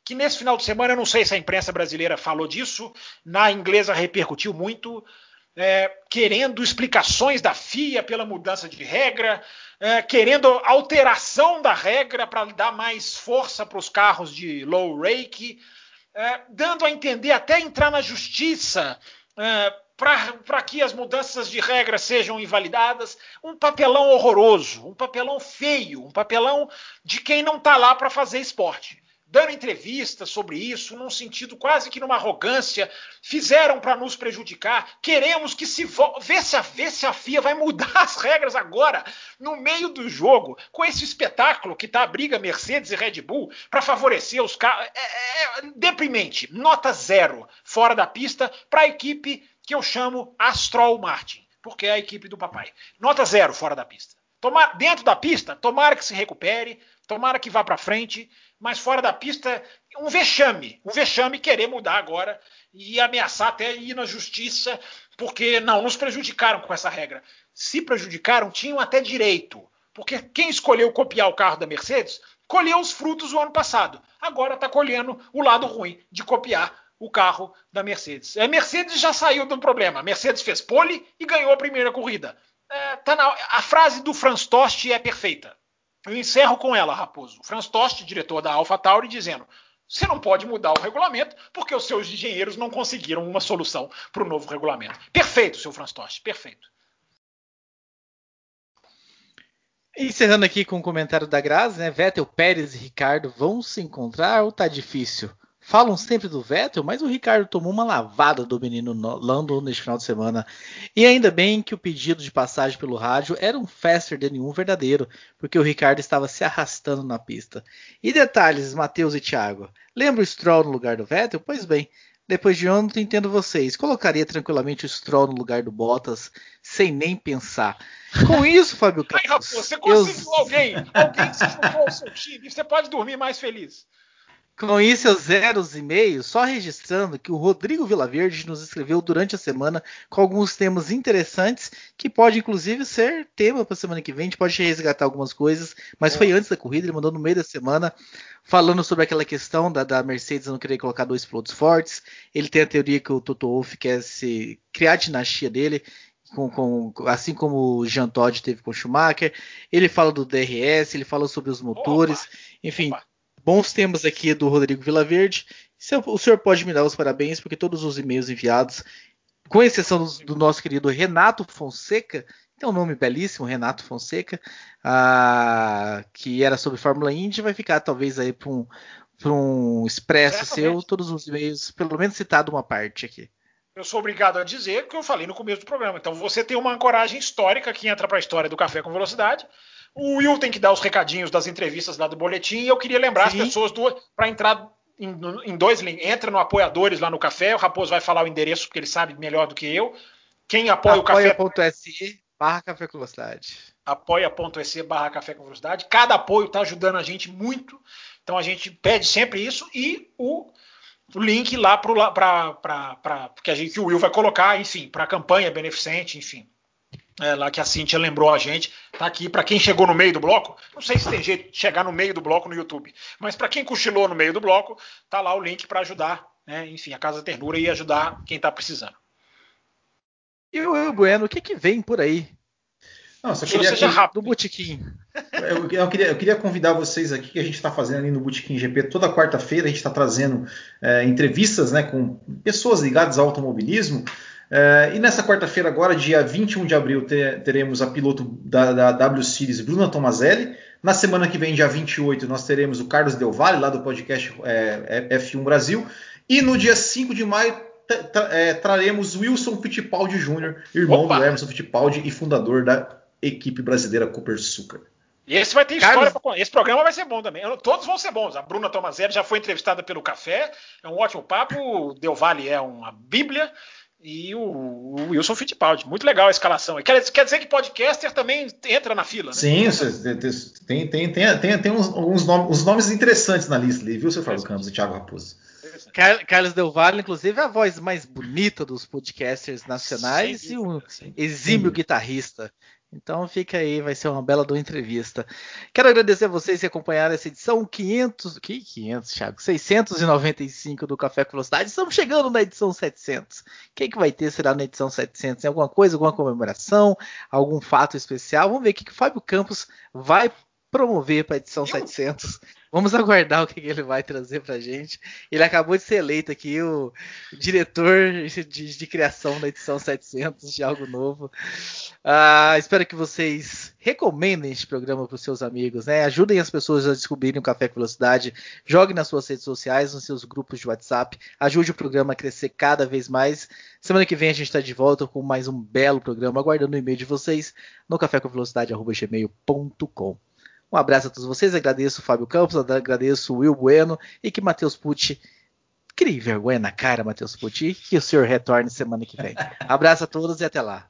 que nesse final de semana, eu não sei se a imprensa brasileira falou disso, na inglesa repercutiu muito, é, querendo explicações da FIA pela mudança de regra, é, querendo alteração da regra para dar mais força para os carros de low rake, é, dando a entender até entrar na justiça é, para que as mudanças de regra sejam invalidadas. Um papelão horroroso, um papelão feio, um papelão de quem não está lá para fazer esporte dando entrevistas sobre isso, num sentido quase que numa arrogância, fizeram para nos prejudicar. Queremos que se vê se, a, vê se a FIA vai mudar as regras agora, no meio do jogo, com esse espetáculo que tá a briga Mercedes e Red Bull para favorecer os carros. É, é, é deprimente. Nota zero fora da pista para a equipe que eu chamo Astrol Martin, porque é a equipe do papai. Nota zero fora da pista. Tomar, dentro da pista, tomara que se recupere, tomara que vá para frente, mas fora da pista, um vexame, um vexame querer mudar agora e ameaçar até ir na justiça, porque não, nos prejudicaram com essa regra. Se prejudicaram, tinham até direito, porque quem escolheu copiar o carro da Mercedes colheu os frutos o ano passado. Agora está colhendo o lado ruim de copiar o carro da Mercedes. A Mercedes já saiu do problema. A Mercedes fez pole e ganhou a primeira corrida. É, tá na, a frase do Franz Tost é perfeita. Eu encerro com ela, Raposo. Franz Tost, diretor da AlphaTauri, dizendo: você não pode mudar o regulamento porque os seus engenheiros não conseguiram uma solução para o novo regulamento. Perfeito, seu Franz Tost, perfeito. Encerrando aqui com o comentário da Grazi, né? Vettel, Pérez e Ricardo vão se encontrar ou tá difícil? Falam sempre do Vettel, mas o Ricardo tomou uma lavada do menino Lando neste final de semana. E ainda bem que o pedido de passagem pelo rádio era um faster de nenhum verdadeiro, porque o Ricardo estava se arrastando na pista. E detalhes, Matheus e Thiago. Lembra o Stroll no lugar do Vettel? Pois bem, depois de ontem entendo vocês. Colocaria tranquilamente o Stroll no lugar do Bottas, sem nem pensar. Com isso, Fábio Campos. Ai, rapaz, você conseguiu eu... alguém, alguém que se juntou ao seu time. Você pode dormir mais feliz. Com isso, seus zeros e meios, só registrando que o Rodrigo Vilaverde nos escreveu durante a semana com alguns temas interessantes, que pode inclusive ser tema para a semana que vem, a gente pode resgatar algumas coisas, mas foi antes da corrida, ele mandou no meio da semana, falando sobre aquela questão da, da Mercedes não querer colocar dois pilotos fortes. Ele tem a teoria que o Toto Wolff quer se criar a dinastia dele, com, com, assim como o Jean Todt teve com o Schumacher. Ele fala do DRS, ele fala sobre os motores, Opa, enfim. opa. Bons temas aqui do Rodrigo Vilaverde. O senhor pode me dar os parabéns, porque todos os e-mails enviados, com exceção do, do nosso querido Renato Fonseca, tem um nome belíssimo, Renato Fonseca, ah, que era sobre Fórmula Indy, vai ficar talvez aí para um, um expresso seu, todos os e-mails, pelo menos citado uma parte aqui. Eu sou obrigado a dizer o que eu falei no começo do programa. Então você tem uma ancoragem histórica que entra para a história do Café com Velocidade. O Will tem que dar os recadinhos das entrevistas lá do boletim e eu queria lembrar Sim. as pessoas para entrar em, em, dois entra no apoiadores lá no café. O Raposo vai falar o endereço porque ele sabe melhor do que eu. Quem apoia, apoia o café barra Café com Velocidade. apoia.se barra Café com Velocidade. Cada apoio está ajudando a gente muito. Então a gente pede sempre isso e o, o link lá para que, a gente, que o Will vai colocar, enfim, para a campanha beneficente, enfim. É, lá que a Cintia lembrou a gente, tá aqui para quem chegou no meio do bloco. Não sei se tem jeito de chegar no meio do bloco no YouTube, mas para quem cochilou no meio do bloco, tá lá o link para ajudar, né? Enfim, a Casa Ternura e ajudar quem está precisando. E o Bueno, o que, que vem por aí? Não, só queria seja rápido. Do Botequim. Eu, eu, queria, eu queria convidar vocês aqui, que a gente está fazendo ali no Botequim GP toda quarta-feira, a gente está trazendo é, entrevistas né, com pessoas ligadas ao automobilismo. É, e nessa quarta-feira, agora, dia 21 de abril, ter, teremos a piloto da, da, W Series, Bruna Tomazelli. Na semana que vem, dia 28, nós teremos o Carlos Del Valle, lá do podcast é, F1 Brasil. E no dia 5 de maio, é, traremos Wilson Fittipaldi Jr., irmão Opa. do Emerson Fittipaldi e fundador da equipe brasileira Cooper Sucar. E esse vai ter Carlos... história pra... Esse programa vai ser bom também. Todos vão ser bons. A Bruna Tomazelli já foi entrevistada pelo Café. É um ótimo papo. O Del Valle é uma bíblia e o, Wilson Fittipaldi. Muito legal a escalação. Quer, quer dizer que podcaster também entra na fila, né? Sim, tem, tem, tem, tem, tem uns, uns, nomes, uns nomes interessantes na lista ali, viu, seu Fábio Campos e Thiago Raposo? Carlos Del Valle, inclusive, é a voz mais bonita dos podcasters nacionais sim, e um exímio sim. guitarrista. Então fica aí, vai ser uma bela do entrevista. Quero agradecer a vocês que acompanharam essa edição 500, que 500, Thiago? 695 do Café com Velocidade. Estamos chegando na edição 700. O que, é que vai ter será na edição 700? Tem alguma coisa, alguma comemoração, algum fato especial? Vamos ver o que, que o Fábio Campos vai promover para a edição 700. Vamos aguardar o que, ele vai trazer para a gente. Ele acabou de ser eleito aqui o diretor de, de criação da edição 700 de algo novo. Uh, espero que vocês recomendem este programa para os seus amigos, né? Ajudem as pessoas a descobrirem o Café com Velocidade. Jogue nas suas redes sociais, nos seus grupos de WhatsApp. Ajude o programa a crescer cada vez mais. Semana que vem a gente está de volta com mais um belo programa, aguardando o e-mail de vocês no cafécomvelocidade.gmail.com. Um abraço a todos vocês, agradeço o Fábio Campos, agradeço o Will Bueno e que Matheus Pucci crie vergonha na cara, Matheus Pucci, que o senhor retorne semana que vem. Abraço a todos e até lá.